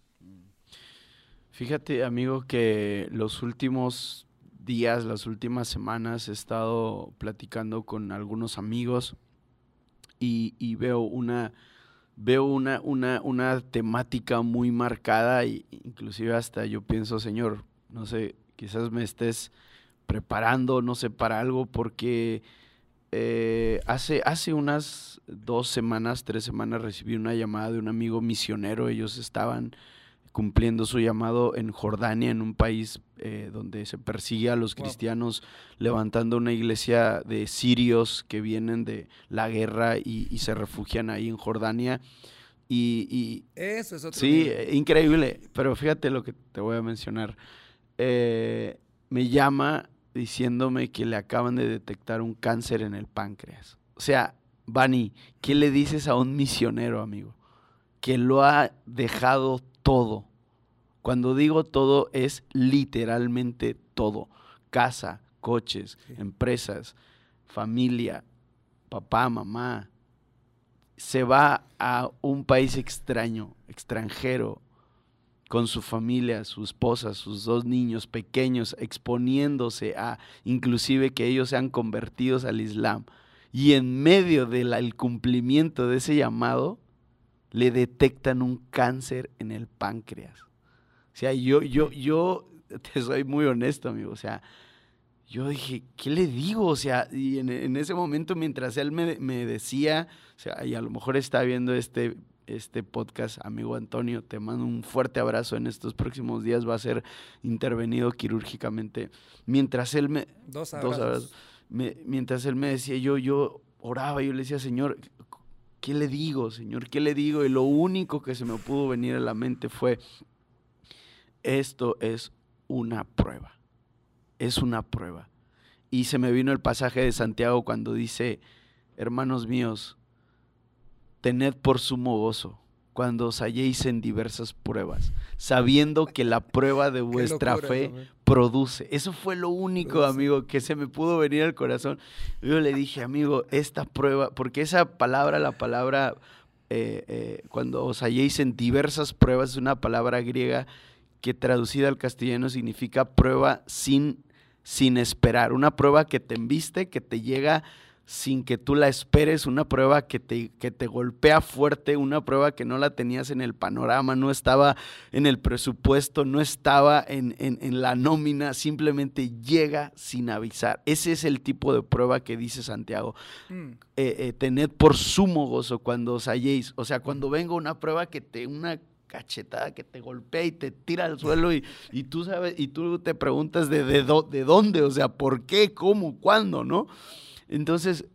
Fíjate, amigo, que los últimos días, las últimas semanas he estado platicando con algunos amigos y, veo una veo una, una, una temática muy marcada e inclusive hasta yo pienso, Señor, no sé, quizás me estés preparando, no sé, para algo, porque eh, hace, hace unas dos semanas, tres semanas, recibí una llamada de un amigo misionero. Ellos estaban cumpliendo su llamado en Jordania, en un país eh, donde se persigue a los cristianos, levantando una iglesia de sirios que vienen de la guerra y, se refugian ahí en Jordania. Y, Eso es otro Sí, increíble. Pero fíjate lo que te voy a mencionar. Eh, me llama diciéndome que le acaban de detectar un cáncer en el páncreas. O sea, Bani, ¿qué le dices a un misionero, amigo? Que lo ha dejado todo. Cuando digo todo es literalmente todo. Casa, coches, empresas, familia, papá, mamá. Se va a un país extraño, extranjero, con su familia, su esposa, sus dos niños pequeños, exponiéndose a inclusive que ellos sean convertidos al Islam. Y en medio del cumplimiento de ese llamado, le detectan un cáncer en el páncreas. O sea, yo, yo, yo te soy muy honesto, amigo. O sea, yo dije, ¿qué le digo? O sea, y en, ese momento, mientras él me, me, decía, o sea, y a lo mejor está viendo este este podcast, amigo Antonio. Te mando un fuerte abrazo. En estos próximos días va a ser intervenido quirúrgicamente. Mientras él me... Dos abrazos. mientras él me decía, yo, yo oraba, yo le decía, Señor, ¿qué le digo, Señor? ¿Qué le digo? Y lo único que se me pudo venir a la mente fue, esto es una prueba, es una prueba. Y se me vino el pasaje de Santiago cuando dice, hermanos míos, tened por sumo gozo cuando os halléis en diversas pruebas, sabiendo que la prueba de (laughs) vuestra fe produce. Eso fue lo único, amigo, que se me pudo venir al corazón. Yo le dije, amigo, esta prueba, porque esa palabra, la palabra, eh, eh, cuando os halléis en diversas pruebas, es una palabra griega que traducida al castellano significa prueba sin, sin esperar, una prueba que te embiste, que te llega sin que tú la esperes, una prueba que te, que te golpea fuerte, una prueba que no la tenías en el panorama, no estaba en el presupuesto, no estaba en, la nómina, simplemente llega sin avisar. Ese es el tipo de prueba que dice Santiago. Mm. Eh, eh, tened por sumo gozo cuando os halléis, o sea, cuando venga una prueba que te, una cachetada que te golpea y te tira al suelo y, tú sabes, y tú te preguntas de, de, de dónde, o sea, por qué, cómo, cuándo, ¿no? Entonces,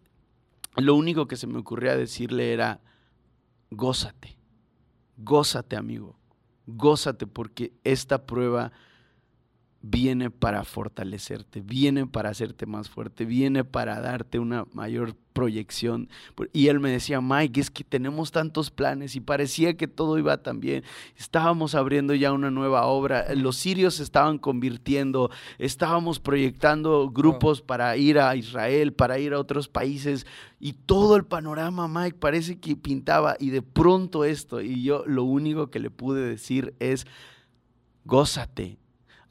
lo único que se me ocurría decirle era, gózate, gózate amigo, gózate porque esta prueba viene para fortalecerte, viene para hacerte más fuerte, viene para darte una mayor proyección. Y él me decía, Mike, es que tenemos tantos planes y parecía que todo iba tan bien. Estábamos abriendo ya una nueva obra, los sirios se estaban convirtiendo, estábamos proyectando grupos para ir a Israel, para ir a otros países y todo el panorama, Mike, parece que pintaba y de pronto esto. Y yo lo único que le pude decir es, gózate,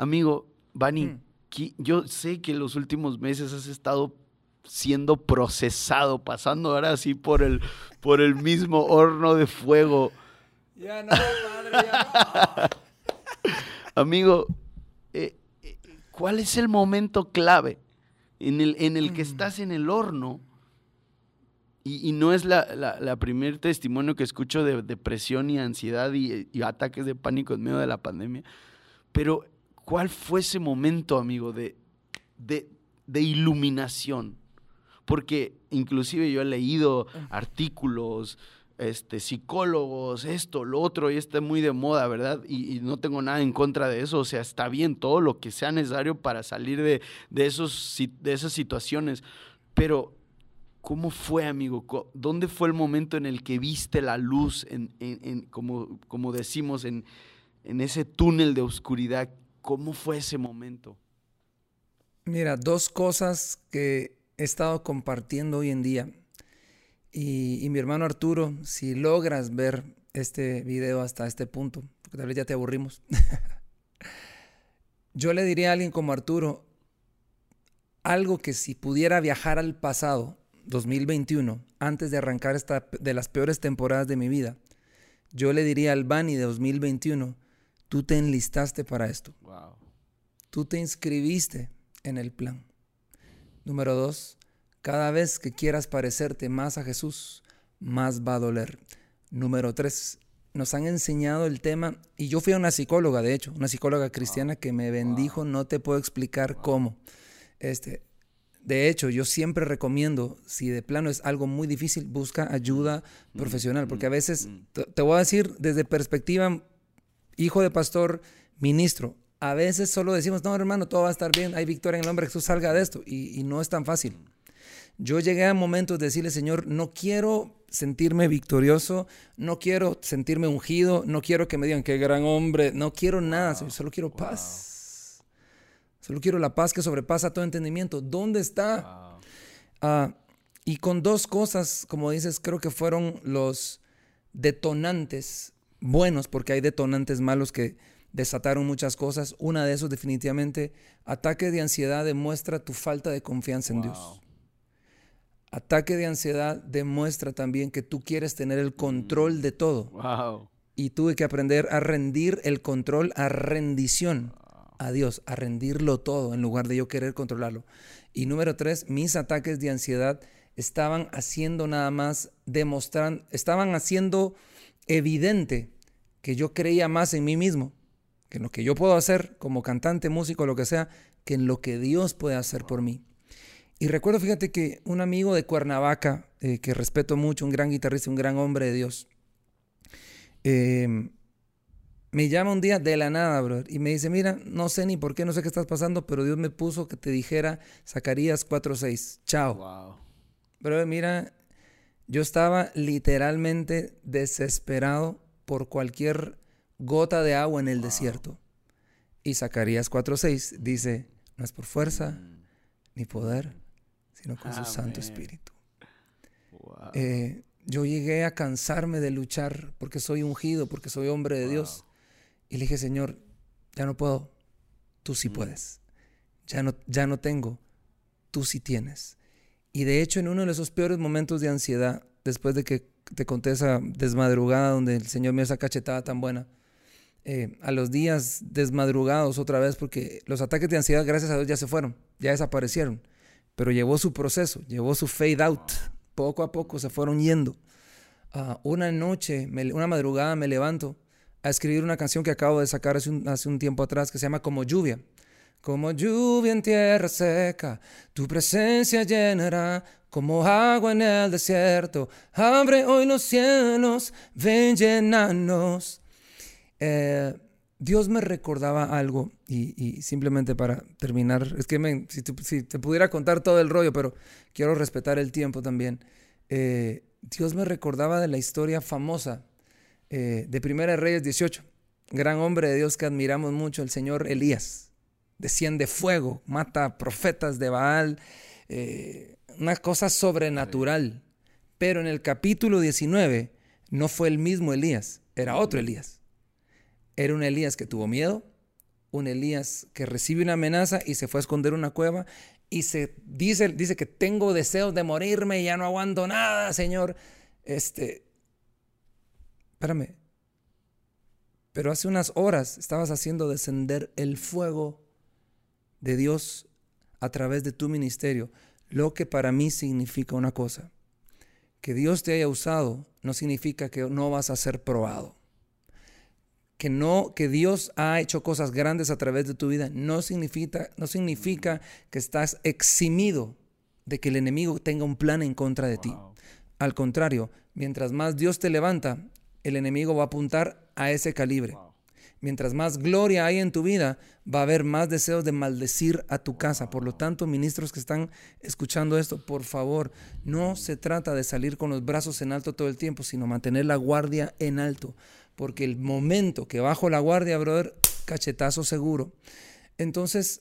Amigo, Bani, mm. yo sé que en los últimos meses has estado siendo procesado, pasando ahora así por el, por el mismo horno de fuego. Ya no, ya no. (laughs) Amigo, eh, eh, ¿cuál es el momento clave en el, en el que mm. estás en el horno? Y, no es la, la, primer testimonio que escucho de depresión y ansiedad y, y, ataques de pánico en medio de la pandemia, pero ¿Cuál fue ese momento, amigo, de, de, iluminación? Porque inclusive yo he leído artículos, este, psicólogos, esto, lo otro, y está muy de moda, ¿verdad? Y, no tengo nada en contra de eso, o sea, está bien todo lo que sea necesario para salir de, esos, de esas situaciones, pero ¿cómo fue, amigo? ¿Dónde fue el momento en el que viste la luz, en, como, como decimos, en, en ese túnel de oscuridad? ¿Cómo fue ese momento? Mira, dos cosas que he estado compartiendo hoy en día. Y, mi hermano Arturo, si logras ver este video hasta este punto, tal vez ya te aburrimos, (laughs) yo le diría a alguien como Arturo, algo que si pudiera viajar al pasado, 2021, antes de arrancar esta de las peores temporadas de mi vida, yo le diría al Bani de 2021, Tú te enlistaste para esto. Tú te inscribiste en el plan. Número dos, cada vez que quieras parecerte más a Jesús, más va a doler. Número tres, nos han enseñado el tema, y yo fui a una psicóloga, de hecho, una psicóloga cristiana que me bendijo, no te puedo explicar cómo. Este, de hecho, yo siempre recomiendo, si de plano es algo muy difícil, busca ayuda mm, profesional, porque a mm, veces, mm. te voy a decir desde perspectiva hijo de pastor, ministro. A veces solo decimos, no, hermano, todo va a estar bien, hay victoria en el nombre, Jesús salga de esto. Y, no es tan fácil. Yo llegué a momentos de decirle, Señor, no quiero sentirme victorioso, no quiero sentirme ungido, no quiero que me digan qué gran hombre, no quiero nada, solo quiero paz. Solo quiero la paz que sobrepasa todo entendimiento. ¿Dónde está? Ah, y con dos cosas, como dices, creo que fueron los detonantes buenos, porque hay detonantes malos que desataron muchas cosas. Una de esos definitivamente, ataque de ansiedad demuestra tu falta de confianza en Dios. Ataque de ansiedad demuestra también que tú quieres tener el control de todo. Y tuve que aprender a rendir el control a rendición a Dios, a rendirlo todo en lugar de yo querer controlarlo. Y número tres, mis ataques de ansiedad estaban haciendo nada más, demostrar, estaban haciendo evidente que yo creía más en mí mismo, que en lo que yo puedo hacer como cantante, músico, lo que sea, que en lo que Dios puede hacer por mí. Y recuerdo, fíjate que un amigo de Cuernavaca, eh, que respeto mucho, un gran guitarrista, un gran hombre de Dios. Em, me llama un día de la nada, bro, y me dice, mira, no sé ni por qué, no sé qué estás pasando, pero Dios me puso que te dijera Zacarías 4.6. Chao. Wow. Bro, mira, yo estaba literalmente desesperado por cualquier gota de agua en el desierto. Y Zacarías 4.6 dice, no es por fuerza Mm. ni poder, sino con su Santo Amén. Espíritu. Wow. Eh, yo llegué a cansarme de luchar porque soy ungido, porque soy hombre de Dios. Y le dije, Señor, ya no puedo, tú sí Mm. puedes. Ya no, ya no tengo, tú sí tienes. Y de hecho, en uno de esos peores momentos de ansiedad, después de que te conté esa desmadrugada donde el Señor me esa cachetada tan buena, eh, a los días desmadrugados otra vez, porque los ataques de ansiedad, gracias a Dios, ya se fueron, ya desaparecieron. Pero llevó su proceso, llevó su fade out. Poco a poco se fueron yendo. Ah, una noche, una madrugada me levanto a escribir una canción que acabo de sacar hace un tiempo atrás que se llama Como lluvia. Como lluvia en tierra seca, tu presencia llenará como agua en el desierto. Abre hoy los cielos, ven llenarnos. Eh, Dios me recordaba algo y, y simplemente para terminar, es que si, te, pudiera contar todo el rollo, pero quiero respetar el tiempo también. Eh, Dios me recordaba de la historia famosa eh, de Primera Reyes 18. Gran hombre de Dios que admiramos mucho, el señor Elías. Desciende fuego, mata profetas de Baal, eh, una cosa sobrenatural. Pero en el capítulo 19 no fue el mismo Elías, era otro Elías. Era un Elías que tuvo miedo, un Elías que recibe una amenaza y se fue a esconder una cueva y se dice, dice que tengo deseos de morirme y ya no aguanto nada, Señor. Este, espérame. Pero hace unas horas estabas haciendo descender el fuego de Dios a través de tu ministerio, lo que para mí significa una cosa. Que Dios te haya usado no significa que no vas a ser probado que no que Dios ha hecho cosas grandes a través de tu vida no significa no significa que estás eximido de que el enemigo tenga un plan en contra de ti. Al contrario, mientras más Dios te levanta, el enemigo va a apuntar a ese calibre. Wow. Mientras más gloria hay en tu vida, va a haber más deseos de maldecir a tu casa. Por lo tanto, ministros que están escuchando esto, por favor, no se trata de salir con los brazos en alto todo el tiempo, sino mantener la guardia en alto. Porque el momento que bajo la guardia, brother, cachetazo seguro. Entonces,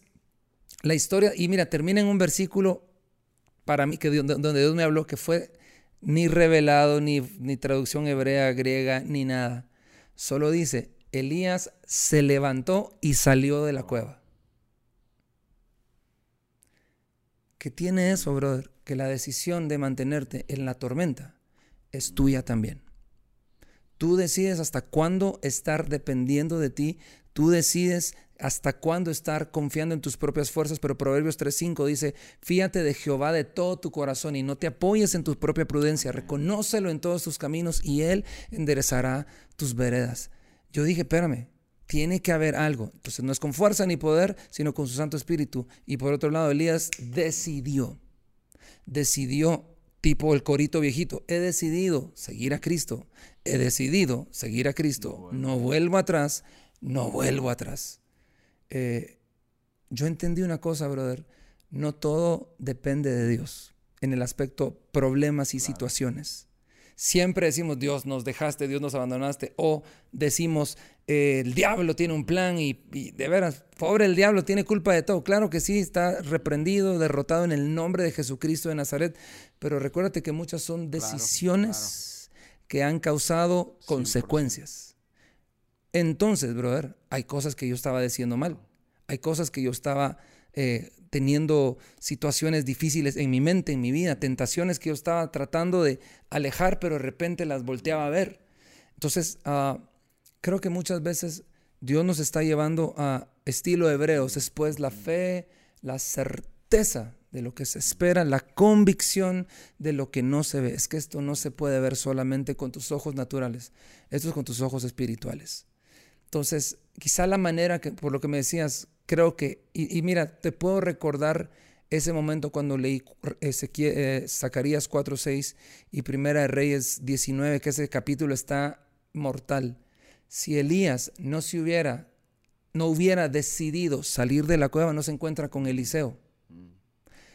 la historia, y mira, termina en un versículo para mí, que donde Dios me habló, que fue ni revelado, ni, ni traducción hebrea, griega, ni nada. Solo dice, Elías se levantó y salió de la cueva. ¿Qué tiene eso, brother? Que la decisión de mantenerte en la tormenta es tuya también. Tú decides hasta cuándo estar dependiendo de ti. Tú decides hasta cuándo estar confiando en tus propias fuerzas. Pero Proverbios 3.5 dice, fíate de Jehová de todo tu corazón y no te apoyes en tu propia prudencia. Reconócelo en todos tus caminos y Él enderezará tus veredas. Yo dije, espérame, tiene que haber algo. Entonces no es con fuerza ni poder, sino con su Santo Espíritu. Y por otro lado, Elías decidió, decidió, tipo el corito viejito, he decidido seguir a Cristo, he decidido seguir a Cristo, no vuelvo atrás, no vuelvo atrás. Eh, yo entendí una cosa, brother, no todo depende de Dios en el aspecto problemas y situaciones. Siempre decimos, Dios nos dejaste, Dios nos abandonaste, o decimos, eh, el diablo tiene un plan y, y de veras, pobre el diablo, tiene culpa de todo. Claro que sí, está reprendido, derrotado en el nombre de Jesucristo de Nazaret, pero recuérdate que muchas son decisiones que han causado consecuencias. Entonces, brother, hay cosas que yo estaba diciendo mal, hay cosas que yo estaba eh, teniendo situaciones difíciles en mi mente, en mi vida, tentaciones que yo estaba tratando de alejar, pero de repente las volteaba a ver. Entonces, ah, creo que muchas veces Dios nos está llevando a estilo hebreos, después la fe, la certeza de lo que se espera, la convicción de lo que no se ve. Es que esto no se puede ver solamente con tus ojos naturales, esto es con tus ojos espirituales. Entonces, quizá la manera que, por lo que me decías, creo que, y, mira, te puedo recordar ese momento cuando leí Ezequiel, eh, Zacarías 4.6 y Primera Reyes 19, que ese capítulo está mortal. Si Elías no se hubiera, no hubiera decidido salir de la cueva, no se encuentra con Eliseo.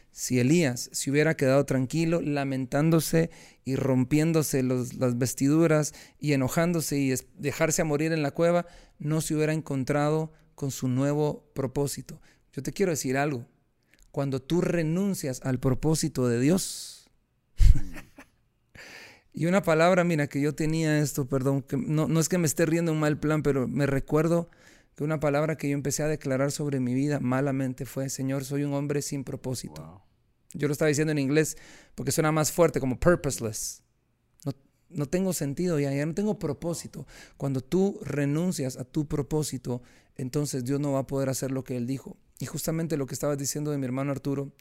Si Elías se hubiera quedado tranquilo, lamentándose y rompiéndose las vestiduras y enojándose y dejarse a morir en la cueva, no se hubiera encontrado con su nuevo propósito. Yo te quiero decir algo. Cuando tú renuncias al propósito de Dios, (laughs) y una palabra, mira, que yo tenía esto, perdón, que no, no es que me esté riendo un mal plan, pero me recuerdo que una palabra que yo empecé a declarar sobre mi vida malamente fue, Señor, soy un hombre sin propósito. Yo lo estaba diciendo en inglés porque suena más fuerte, como purposeless. No, no tengo sentido ya, ya no tengo propósito. Cuando tú renuncias a tu propósito, entonces Dios no va a poder hacer lo que Él dijo. Y justamente lo que estabas diciendo de mi hermano Arturo,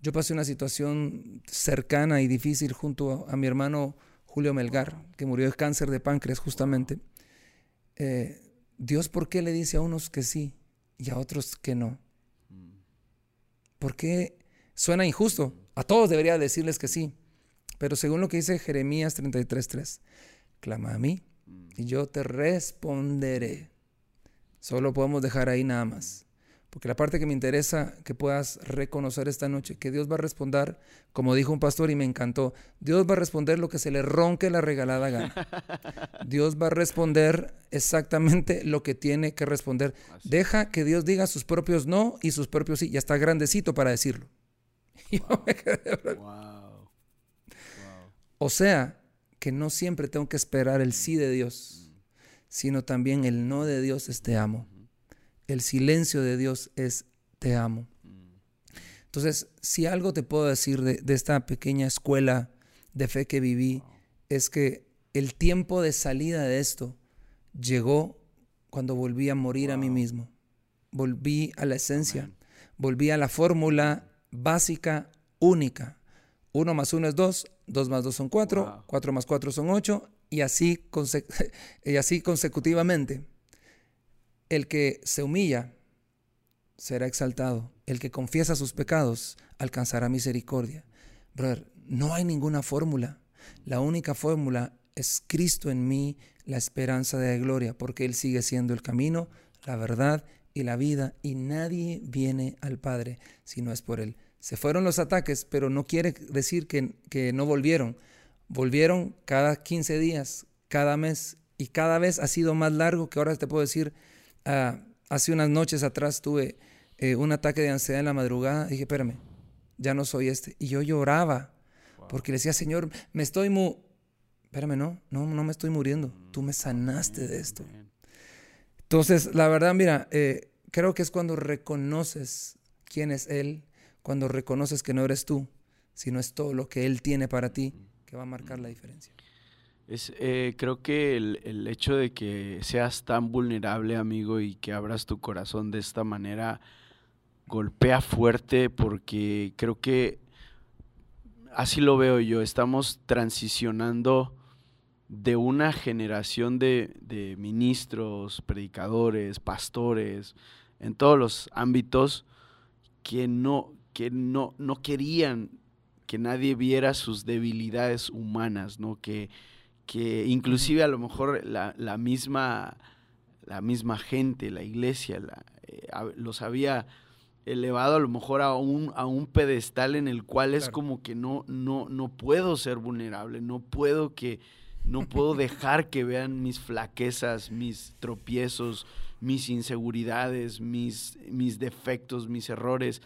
yo pasé una situación cercana y difícil junto a, mi hermano Julio Melgar, que murió de cáncer de páncreas justamente. Eh, Dios, ¿por qué le dice a unos que sí y a otros que no? ¿Por qué suena injusto? A todos debería decirles que sí. Pero según lo que dice Jeremías 33:3, clama a mí y yo te responderé. Solo podemos dejar ahí nada más. Porque la parte que me interesa que puedas reconocer esta noche, que Dios va a responder, como dijo un pastor y me encantó, Dios va a responder lo que se le ronque la regalada gana. (laughs) Dios va a responder exactamente lo que tiene que responder. Deja que Dios diga sus propios no y sus propios sí. Ya está grandecito para decirlo. (laughs) O sea, que no siempre tengo que esperar el sí de Dios, sino también el no de Dios es te amo el silencio de Dios es te amo. Entonces, si algo te puedo decir de, esta pequeña escuela de fe que viví, es que el tiempo de salida de esto llegó cuando volví a morir a mí mismo. Volví a la esencia, volví a la fórmula básica, única. Uno más uno es dos, dos más dos son cuatro, cuatro más cuatro son ocho, y así, (laughs) y así consecutivamente. El que se humilla será exaltado. El que confiesa sus pecados alcanzará misericordia. Brother, no hay ninguna fórmula. La única fórmula es Cristo en mí, la esperanza de la gloria, porque Él sigue siendo el camino, la verdad y la vida, y nadie viene al Padre si no es por Él. Se fueron los ataques, pero no quiere decir que, que no volvieron. Volvieron cada 15 días, cada mes, y cada vez ha sido más largo que ahora te puedo decir, Ah, hace unas noches atrás tuve eh, un ataque de ansiedad en la madrugada. dije, espérame, ya no soy este. Y yo lloraba porque le decía, Señor, me estoy mu... Espérame, no, no, no me estoy muriendo. Tú me sanaste de esto. Entonces, la verdad, mira, eh, creo que es cuando reconoces quién es Él, cuando reconoces que no eres tú, sino es todo lo que Él tiene para ti, que va a marcar la diferencia. Es, eh, creo que el, hecho de que seas tan vulnerable, amigo, y que abras tu corazón de esta manera, golpea fuerte porque creo que así lo veo yo. Estamos transicionando de una generación de, de ministros, predicadores, pastores, en todos los ámbitos, que no, que no, no querían que nadie viera sus debilidades humanas, ¿no? Que, que inclusive a lo mejor la, misma, la misma gente, la iglesia, eh, los había elevado a lo mejor a un, a un pedestal en el cual es como que no, no, no puedo ser vulnerable, no puedo que, no puedo (laughs) dejar que vean mis flaquezas, mis tropiezos, mis inseguridades, mis, mis defectos, mis errores.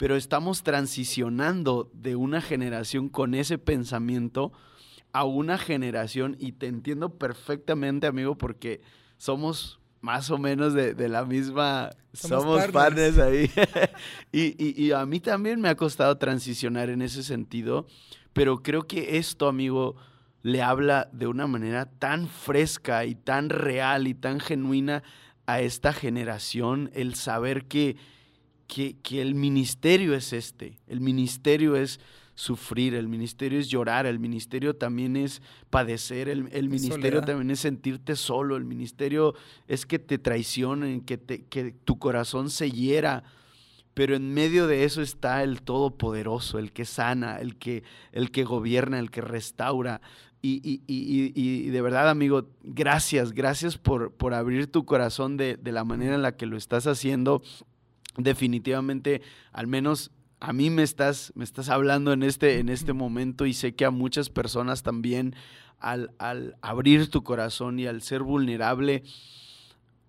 Pero estamos transicionando de una generación con ese pensamiento a una generación y te entiendo perfectamente, amigo, porque somos más o menos de, la misma, somos, somos ahí. (laughs) (laughs) y, y, a mí también me ha costado transicionar en ese sentido, pero creo que esto, amigo, le habla de una manera tan fresca y tan real y tan genuina a esta generación, el saber que, que, que el ministerio es este, el ministerio es sufrir, el ministerio es llorar, el ministerio también es padecer, el, ministerio también es sentirte solo, el ministerio es que te traicionen, que, te, que tu corazón se hiera. pero en medio de eso está el Todopoderoso, el que sana, el que, el que gobierna, el que restaura. Y, de verdad, amigo, gracias, gracias por, por abrir tu corazón de, de, la manera en la que lo estás haciendo. Definitivamente, al menos a mí me estás, me estás hablando en este, en este momento y sé que a muchas personas también al, abrir tu corazón y al ser vulnerable,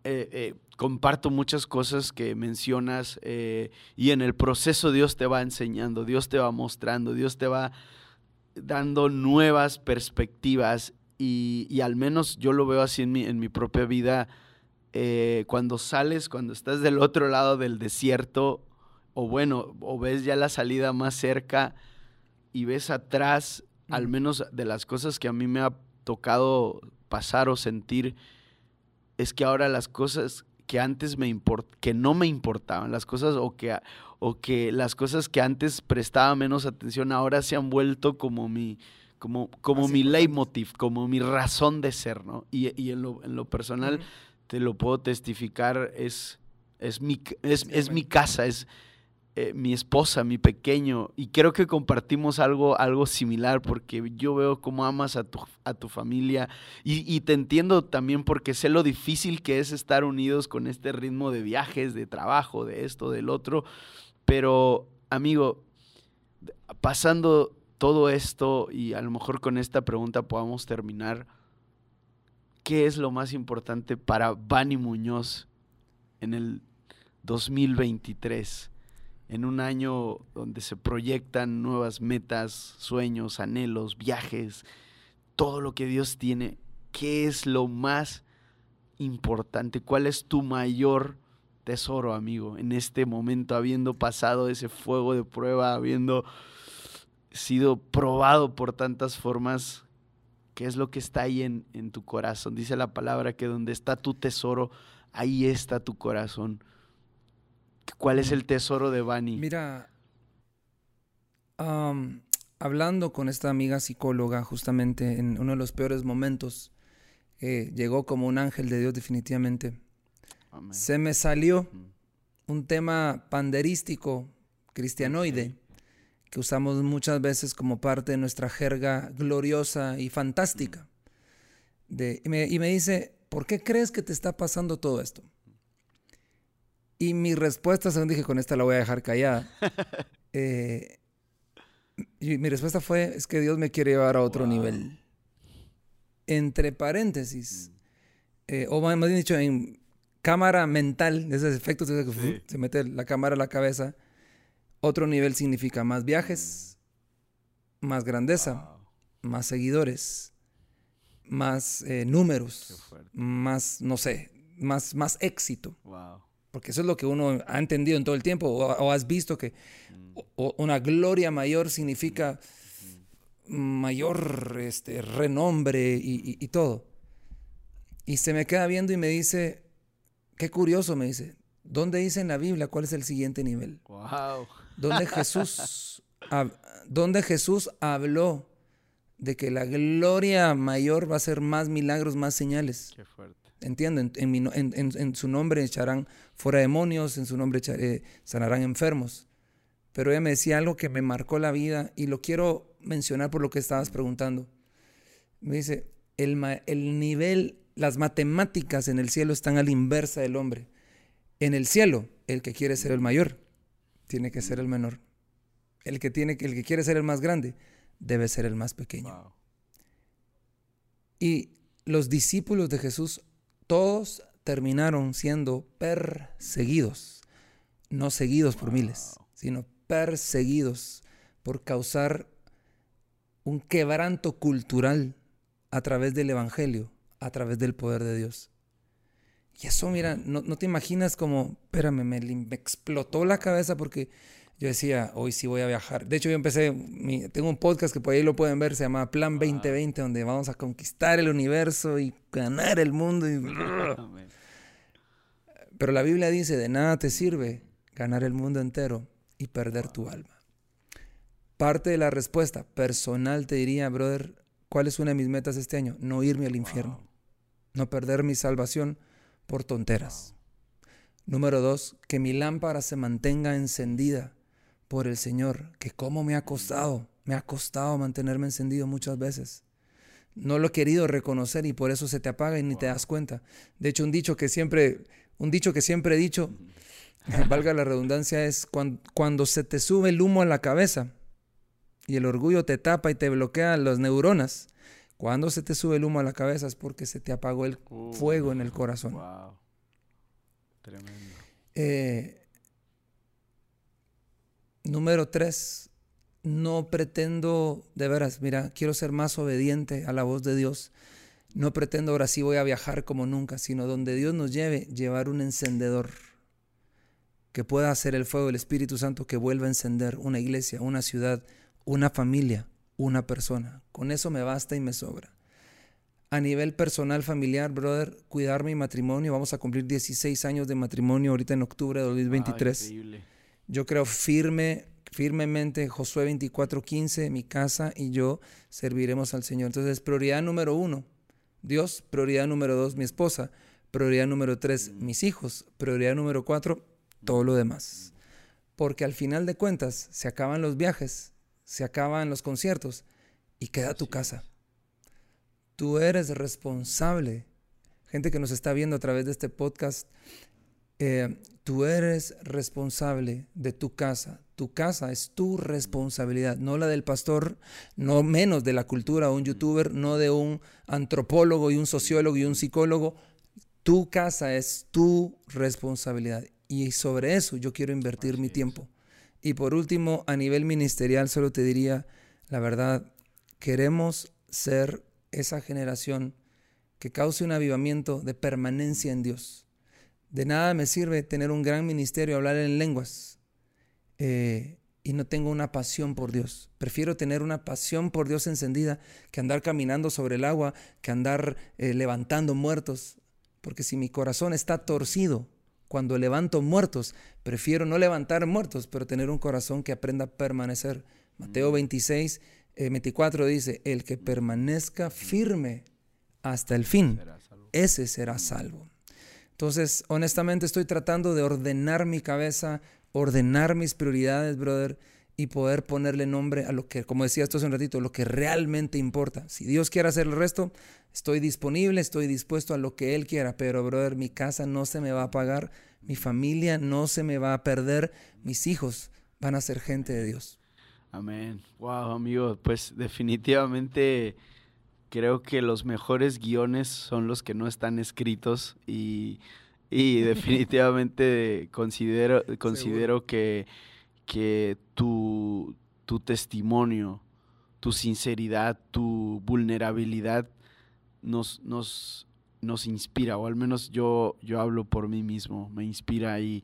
eh, eh, comparto muchas cosas que mencionas eh, y en el proceso Dios te va enseñando, Dios te va mostrando, Dios te va dando nuevas perspectivas y, al menos yo lo veo así en mi, en mi propia vida. Cuando sales, cuando estás del otro lado del desierto, o bueno, o ves ya la salida más cerca y ves atrás, al menos de las cosas que a mí me ha tocado pasar o sentir, es que ahora las cosas que antes me import que no me importaban, las cosas o que, o que las cosas que antes prestaba menos atención ahora se han vuelto como mi, como, como mi leitmotiv, como mi razón de ser, ¿no? Y, en, lo, en, lo, personal, te lo puedo testificar, es, es, mi, es, es mi casa, es, eh, mi esposa, mi pequeño, y creo que compartimos algo, algo similar, porque yo veo cómo amas a tu, a tu familia, y, te entiendo también porque sé lo difícil que es estar unidos con este ritmo de viajes, de trabajo, de esto, del otro, pero amigo, pasando todo esto, y a lo mejor con esta pregunta podamos terminar, ¿qué es lo más importante para Bani Muñoz en el 2023? en un año donde se proyectan nuevas metas, sueños, anhelos, viajes, todo lo que Dios tiene, ¿qué es lo más importante? ¿Cuál es tu mayor tesoro, amigo, en este momento, habiendo pasado ese fuego de prueba, habiendo sido probado por tantas formas? ¿Qué es lo que está ahí en, en tu corazón? Dice la palabra que donde está tu tesoro, ahí está tu corazón. ¿Cuál es el tesoro de Bani? Mira, hablando con esta amiga psicóloga justamente en uno de los peores momentos, llegó como un ángel de Dios definitivamente. Se me salió un tema panderístico, cristianoide, que usamos muchas veces como parte de nuestra jerga gloriosa y fantástica. y, me, y me dice, ¿por qué crees que te está pasando todo esto? Y mi respuesta, según dije, con esta la voy a dejar callada. (laughs) Eh, y mi respuesta fue, es que Dios me quiere llevar a otro nivel. Entre paréntesis, mm. eh, o más bien dicho, en cámara mental, de esos efectos, se mete la cámara a la cabeza, otro nivel significa más viajes, más grandeza, más seguidores, más eh, números, más, no sé, más, más éxito. Wow porque eso es lo que uno ha entendido en todo el tiempo, o, has visto que una gloria mayor significa mayor este, renombre y, todo. Y se me queda viendo y me dice, qué curioso, me dice, ¿dónde dice en la Biblia cuál es el siguiente nivel? Wow. ¿Dónde Jesús, donde Jesús habló de que la gloria mayor va a ser más milagros, más señales? Qué fuerte. Entiendo, en, su nombre echarán fuera demonios, en su nombre eh, sanarán enfermos. Pero ella me decía algo que me marcó la vida y lo quiero mencionar por lo que estabas preguntando. Me dice, el, el nivel, las matemáticas en el cielo están a la inversa del hombre. En el cielo, el que quiere ser el mayor, tiene que ser el menor. El que, tiene, el que quiere ser el más grande, debe ser el más pequeño. Y los discípulos de Jesús todos terminaron siendo perseguidos, no seguidos por miles, sino perseguidos por causar un quebranto cultural a través del Evangelio, a través del poder de Dios. Y eso, mira, no, te imaginas como, espérame, me, me, explotó la cabeza porque yo decía, hoy sí voy a viajar. De hecho, yo empecé, tengo un podcast que por ahí lo pueden ver, se llama Plan 2020, donde vamos a conquistar el universo y ganar el mundo. Pero la Biblia dice, de nada te sirve ganar el mundo entero y perder tu alma. Parte de la respuesta personal te diría, brother, ¿cuál es una de mis metas este año? No irme al infierno. No perder mi salvación por tonteras. Número dos, que mi lámpara se mantenga encendida por el Señor, que cómo me ha costado, me ha costado mantenerme encendido muchas veces. No lo he querido reconocer y por eso se te apaga y ni te das cuenta. De hecho, un dicho que siempre, un dicho que siempre he dicho, (laughs) valga la redundancia, es cuando, cuando se te sube el humo a la cabeza y el orgullo te tapa y te bloquea las neuronas, cuando se te sube el humo a la cabeza es porque se te apagó el fuego en el corazón. Wow. Tremendo. Eh, número tres, no pretendo, de veras, mira, quiero ser más obediente a la voz de Dios. No pretendo ahora sí voy a viajar como nunca, sino donde Dios nos lleve, llevar un encendedor que pueda hacer el fuego del Espíritu Santo que vuelva a encender una iglesia, una ciudad, una familia, una persona. Con eso me basta y me sobra. A nivel personal, familiar, brother, cuidar mi matrimonio. Vamos a cumplir 16 años de matrimonio ahorita en octubre de 2023. Yo creo firme, firmemente, Josué 24:15, mi casa y yo serviremos al Señor. Entonces, prioridad número uno, Dios. Prioridad número dos, mi esposa. Prioridad número tres, mis hijos. Prioridad número cuatro, todo lo demás. Porque al final de cuentas, se acaban los viajes, se acaban los conciertos y queda tu casa. Tú eres responsable. Gente que nos está viendo a través de este podcast, eh, tú eres responsable de tu casa. Tu casa es tu responsabilidad, no la del pastor, no menos de la cultura o un youtuber, no de un antropólogo y un sociólogo y un psicólogo. Tu casa es tu responsabilidad y sobre eso yo quiero invertir mi tiempo. Y por último, a nivel ministerial, solo te diría, la verdad, queremos ser esa generación que cause un avivamiento de permanencia en Dios. De nada me sirve tener un gran ministerio, hablar en lenguas, eh, y no tengo una pasión por Dios. Prefiero tener una pasión por Dios encendida que andar caminando sobre el agua, que andar eh, levantando muertos. Porque si mi corazón está torcido, cuando levanto muertos, prefiero no levantar muertos, pero tener un corazón que aprenda a permanecer. Mateo 26, mm. 24 eh, dice, el que permanezca firme hasta el fin, ese será salvo. Entonces, honestamente estoy tratando de ordenar mi cabeza, ordenar mis prioridades, brother, y poder ponerle nombre a lo que, como decía esto hace un ratito, lo que realmente importa. Si Dios quiere hacer el resto, estoy disponible, estoy dispuesto a lo que Él quiera, pero brother, mi casa no se me va a pagar, mi familia no se me va a perder, mis hijos van a ser gente de Dios. Amén. Wow, amigo, pues definitivamente creo que los mejores guiones son los que no están escritos y, y (laughs) definitivamente considero, considero que que tu, tu testimonio, tu sinceridad, tu vulnerabilidad nos, nos, nos inspira, o al menos yo, yo hablo por mí mismo, me inspira y,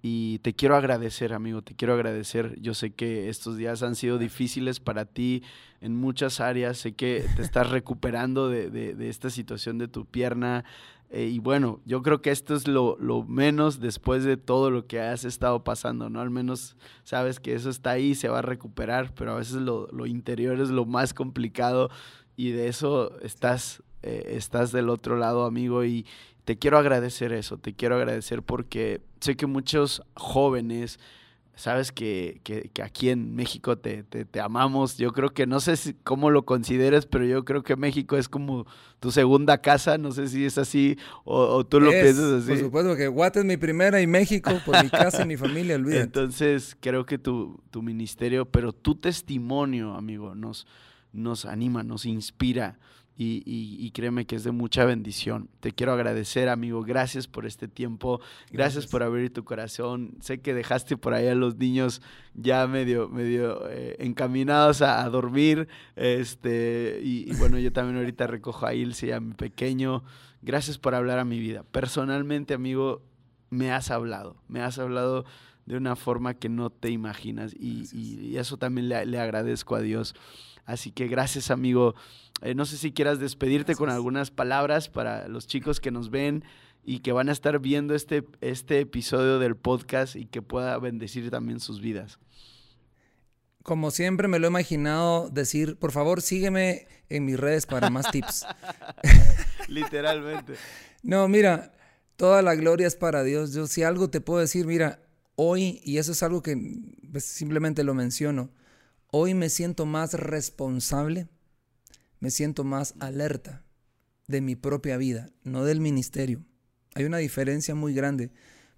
y te quiero agradecer, amigo, te quiero agradecer. Yo sé que estos días han sido difíciles para ti en muchas áreas, sé que te estás (laughs) recuperando de, de, de esta situación de tu pierna, eh, y bueno, yo creo que esto es lo, menos después de todo lo que has estado pasando, ¿no? Al menos sabes que eso está ahí, se va a recuperar, pero a veces lo, interior es lo más complicado y de eso estás, eh, estás del otro lado, amigo, y te quiero agradecer eso, te quiero agradecer porque sé que muchos jóvenes sabes que, que, aquí en México te, te, amamos. Yo creo que no sé si, cómo lo consideres, pero yo creo que México es como tu segunda casa. No sé si es así o, tú lo piensas así. Por supuesto que Guate es mi primera y México por mi casa y mi familia, (laughs) olvídate. Entonces creo que tu, tu ministerio, pero tu testimonio, amigo, nos, nos anima, nos inspira y, créeme que es de mucha bendición. Te quiero agradecer, amigo. Gracias por este tiempo. Gracias, por abrir tu corazón. Sé que dejaste por ahí a los niños ya medio, medio eh, encaminados a, dormir. Este, y, bueno, yo también ahorita recojo a Ilse, a mi pequeño. Gracias por hablar a mi vida. Personalmente, amigo, me has hablado. Me has hablado de una forma que no te imaginas. Y, eso también le, le agradezco a Dios. Así que gracias, amigo. Eh, no sé si quieras despedirte con algunas palabras para los chicos que nos ven y que van a estar viendo este, este episodio del podcast y que pueda bendecir también sus vidas. Como siempre me lo he imaginado decir, por favor sígueme en mis redes para más tips. (laughs) Literalmente. (laughs) no, mira, Toda la gloria es para Dios. Yo si algo te puedo decir, mira, hoy, y eso es algo que pues, simplemente lo menciono, hoy me siento más responsable, me siento más alerta de mi propia vida, no del ministerio. Hay una diferencia muy grande,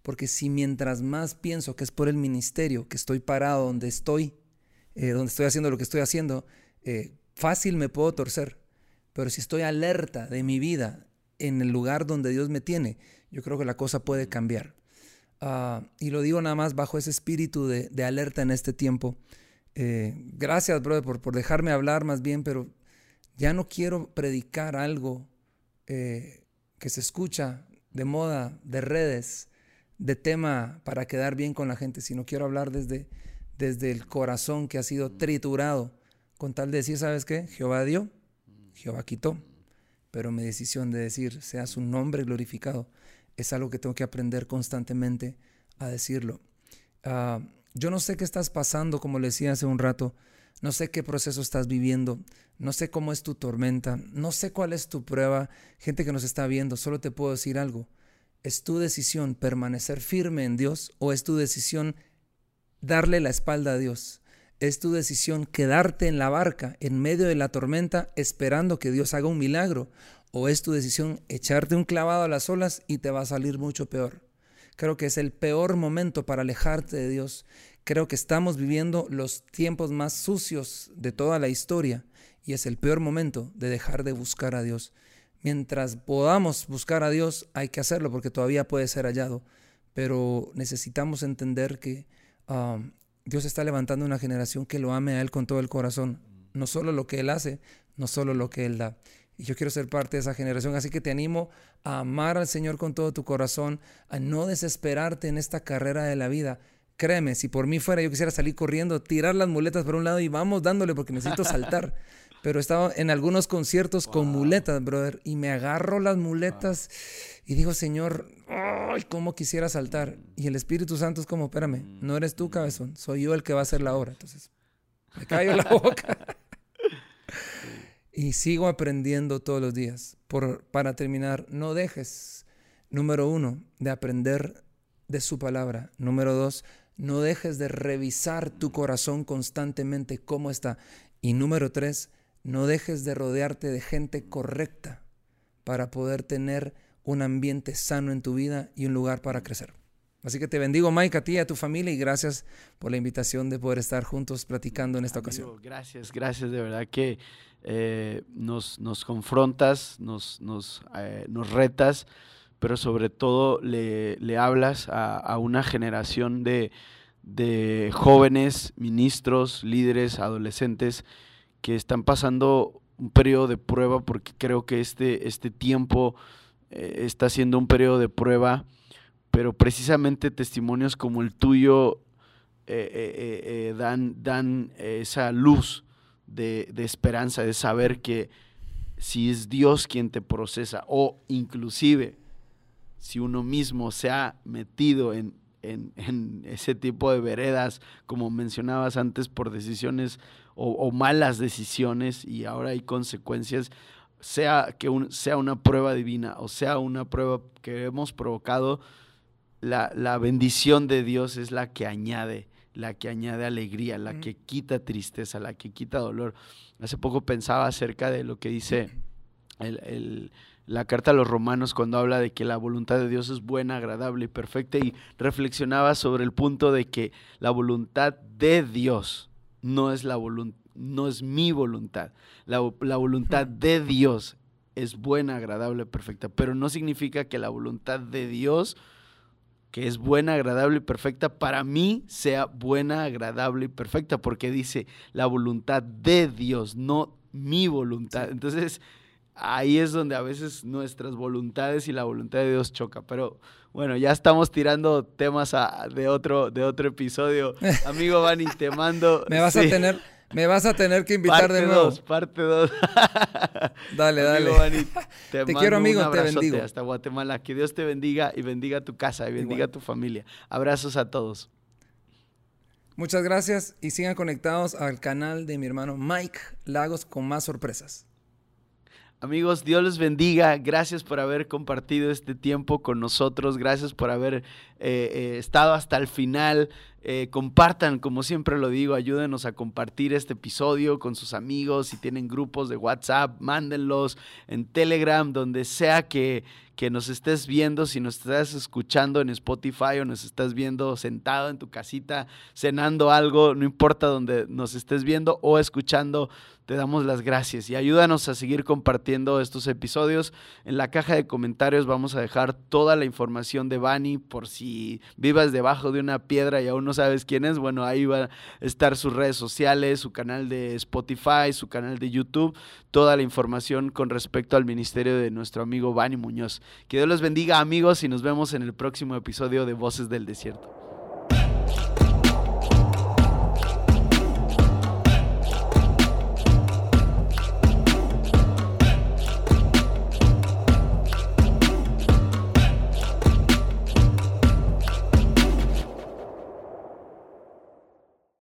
porque si mientras más pienso que es por el ministerio, que estoy parado donde estoy, eh, donde estoy haciendo lo que estoy haciendo, eh, fácil me puedo torcer. Pero si estoy alerta de mi vida en el lugar donde Dios me tiene, yo creo que la cosa puede cambiar. Ah, y lo digo nada más bajo ese espíritu de, alerta en este tiempo. Eh, gracias, brother, por, por, dejarme hablar más bien, pero ya no quiero predicar algo que se escucha de moda, de redes, de tema para quedar bien con la gente, sino quiero hablar desde, desde el corazón que ha sido triturado, con tal de decir, ¿sabes qué? Jehová dio, Jehová quitó, pero mi decisión de decir, sea su nombre glorificado, es algo que tengo que aprender constantemente a decirlo. Ah, yo no sé qué estás pasando, como le decía hace un rato, no sé qué proceso estás viviendo, no sé cómo es tu tormenta, no sé cuál es tu prueba, gente que nos está viendo, solo te puedo decir algo. ¿Es tu decisión permanecer firme en Dios o es tu decisión darle la espalda a Dios? Es tu decisión quedarte en la barca en medio de la tormenta esperando que Dios haga un milagro o es tu decisión echarte un clavado a las olas y te va a salir mucho peor. Creo que es el peor momento para alejarte de Dios. Creo que estamos viviendo los tiempos más sucios de toda la historia y es el peor momento de dejar de buscar a Dios. Mientras podamos buscar a Dios, hay que hacerlo porque todavía puede ser hallado. Pero necesitamos entender que um, Dios está levantando una generación que lo ame a Él con todo el corazón. No solo lo que Él hace, no solo lo que Él da. Y yo quiero ser parte de esa generación. Así que te animo a amar al Señor con todo tu corazón, a no desesperarte en esta carrera de la vida. Créeme, si por mí fuera yo quisiera salir corriendo, tirar las muletas por un lado y vamos dándole porque necesito saltar. (laughs) pero estaba en algunos conciertos con muletas, brother, y me agarro las muletas y digo, Señor, ay, cómo quisiera saltar. Y el Espíritu Santo es como, espérame, no eres tú, cabezón, soy yo el que va a hacer la obra. Entonces, me callo la boca. (laughs) y sigo aprendiendo todos los días. Por, para terminar, no dejes, número uno, de aprender de su palabra. Número dos, no dejes de revisar tu corazón constantemente cómo está. Y número tres, no dejes de rodearte de gente correcta para poder tener un ambiente sano en tu vida y un lugar para crecer. Así que te bendigo, Mike, a ti y a tu familia y gracias por la invitación de poder estar juntos platicando en esta ocasión. Gracias, gracias, de verdad que eh, nos, nos, confrontas, nos, nos, eh, nos, retas, pero sobre todo le, le hablas a, a, una generación de, de jóvenes, ministros, líderes, adolescentes que están pasando un periodo de prueba porque creo que este, este tiempo eh, está siendo un periodo de prueba, pero precisamente testimonios como el tuyo eh, eh, dan, dan esa luz de, de, esperanza, de saber que si es Dios quien te procesa o inclusive si uno mismo se ha metido en, en, en ese tipo de veredas, como mencionabas antes, por decisiones o, malas decisiones y ahora hay consecuencias, sea que sea una prueba divina o sea una prueba que hemos provocado, la, la, bendición de Dios es la que añade, la que añade alegría, la que quita tristeza, la que quita dolor. Hace poco pensaba acerca de lo que dice el, la carta a los romanos cuando habla de que la voluntad de Dios es buena, agradable y perfecta y reflexionaba sobre el punto de que la voluntad de Dios, no es, la no es mi voluntad. La, la voluntad de Dios es buena, agradable, perfecta, pero no significa que la voluntad de Dios, que es buena, agradable y perfecta, para mí sea buena, agradable y perfecta, porque dice la voluntad de Dios, no mi voluntad. Entonces, ahí es donde a veces nuestras voluntades y la voluntad de Dios choca, pero bueno, ya estamos tirando temas de, otro, de otro episodio. (laughs) Amigo Vani, te mando. me vas a tener, me vas a tener que invitar de nuevo. Dos, parte (laughs) 2. dale, dale. Vani, (laughs) te, quiero, amigo, te bendigo. Hasta Guatemala. Que Dios te bendiga y bendiga tu casa y bendiga tu familia. Abrazos a todos. Muchas gracias y sigan conectados al canal de mi hermano Mike Lagos con más sorpresas. Amigos, Dios les bendiga. Gracias por haber compartido este tiempo con nosotros. Gracias por haber eh, eh, estado hasta el final. Eh, compartan, como siempre lo digo, ayúdenos a compartir este episodio con sus amigos. Si tienen grupos de WhatsApp, mándenlos en Telegram, donde sea que, que nos estés viendo, si nos estás escuchando en Spotify o nos estás viendo sentado en tu casita cenando algo, no importa donde nos estés viendo o escuchando, te damos las gracias y ayúdanos a seguir compartiendo estos episodios. En la caja de comentarios vamos a dejar toda la información de Bani por si vivas debajo de una piedra y aún no sabes quién es. Bueno, ahí va a estar sus redes sociales, su canal de Spotify, su canal de YouTube, toda la información con respecto al ministerio de nuestro amigo Bani Muñoz. Que Dios los bendiga amigos y nos vemos en el próximo episodio de Voces del Desierto.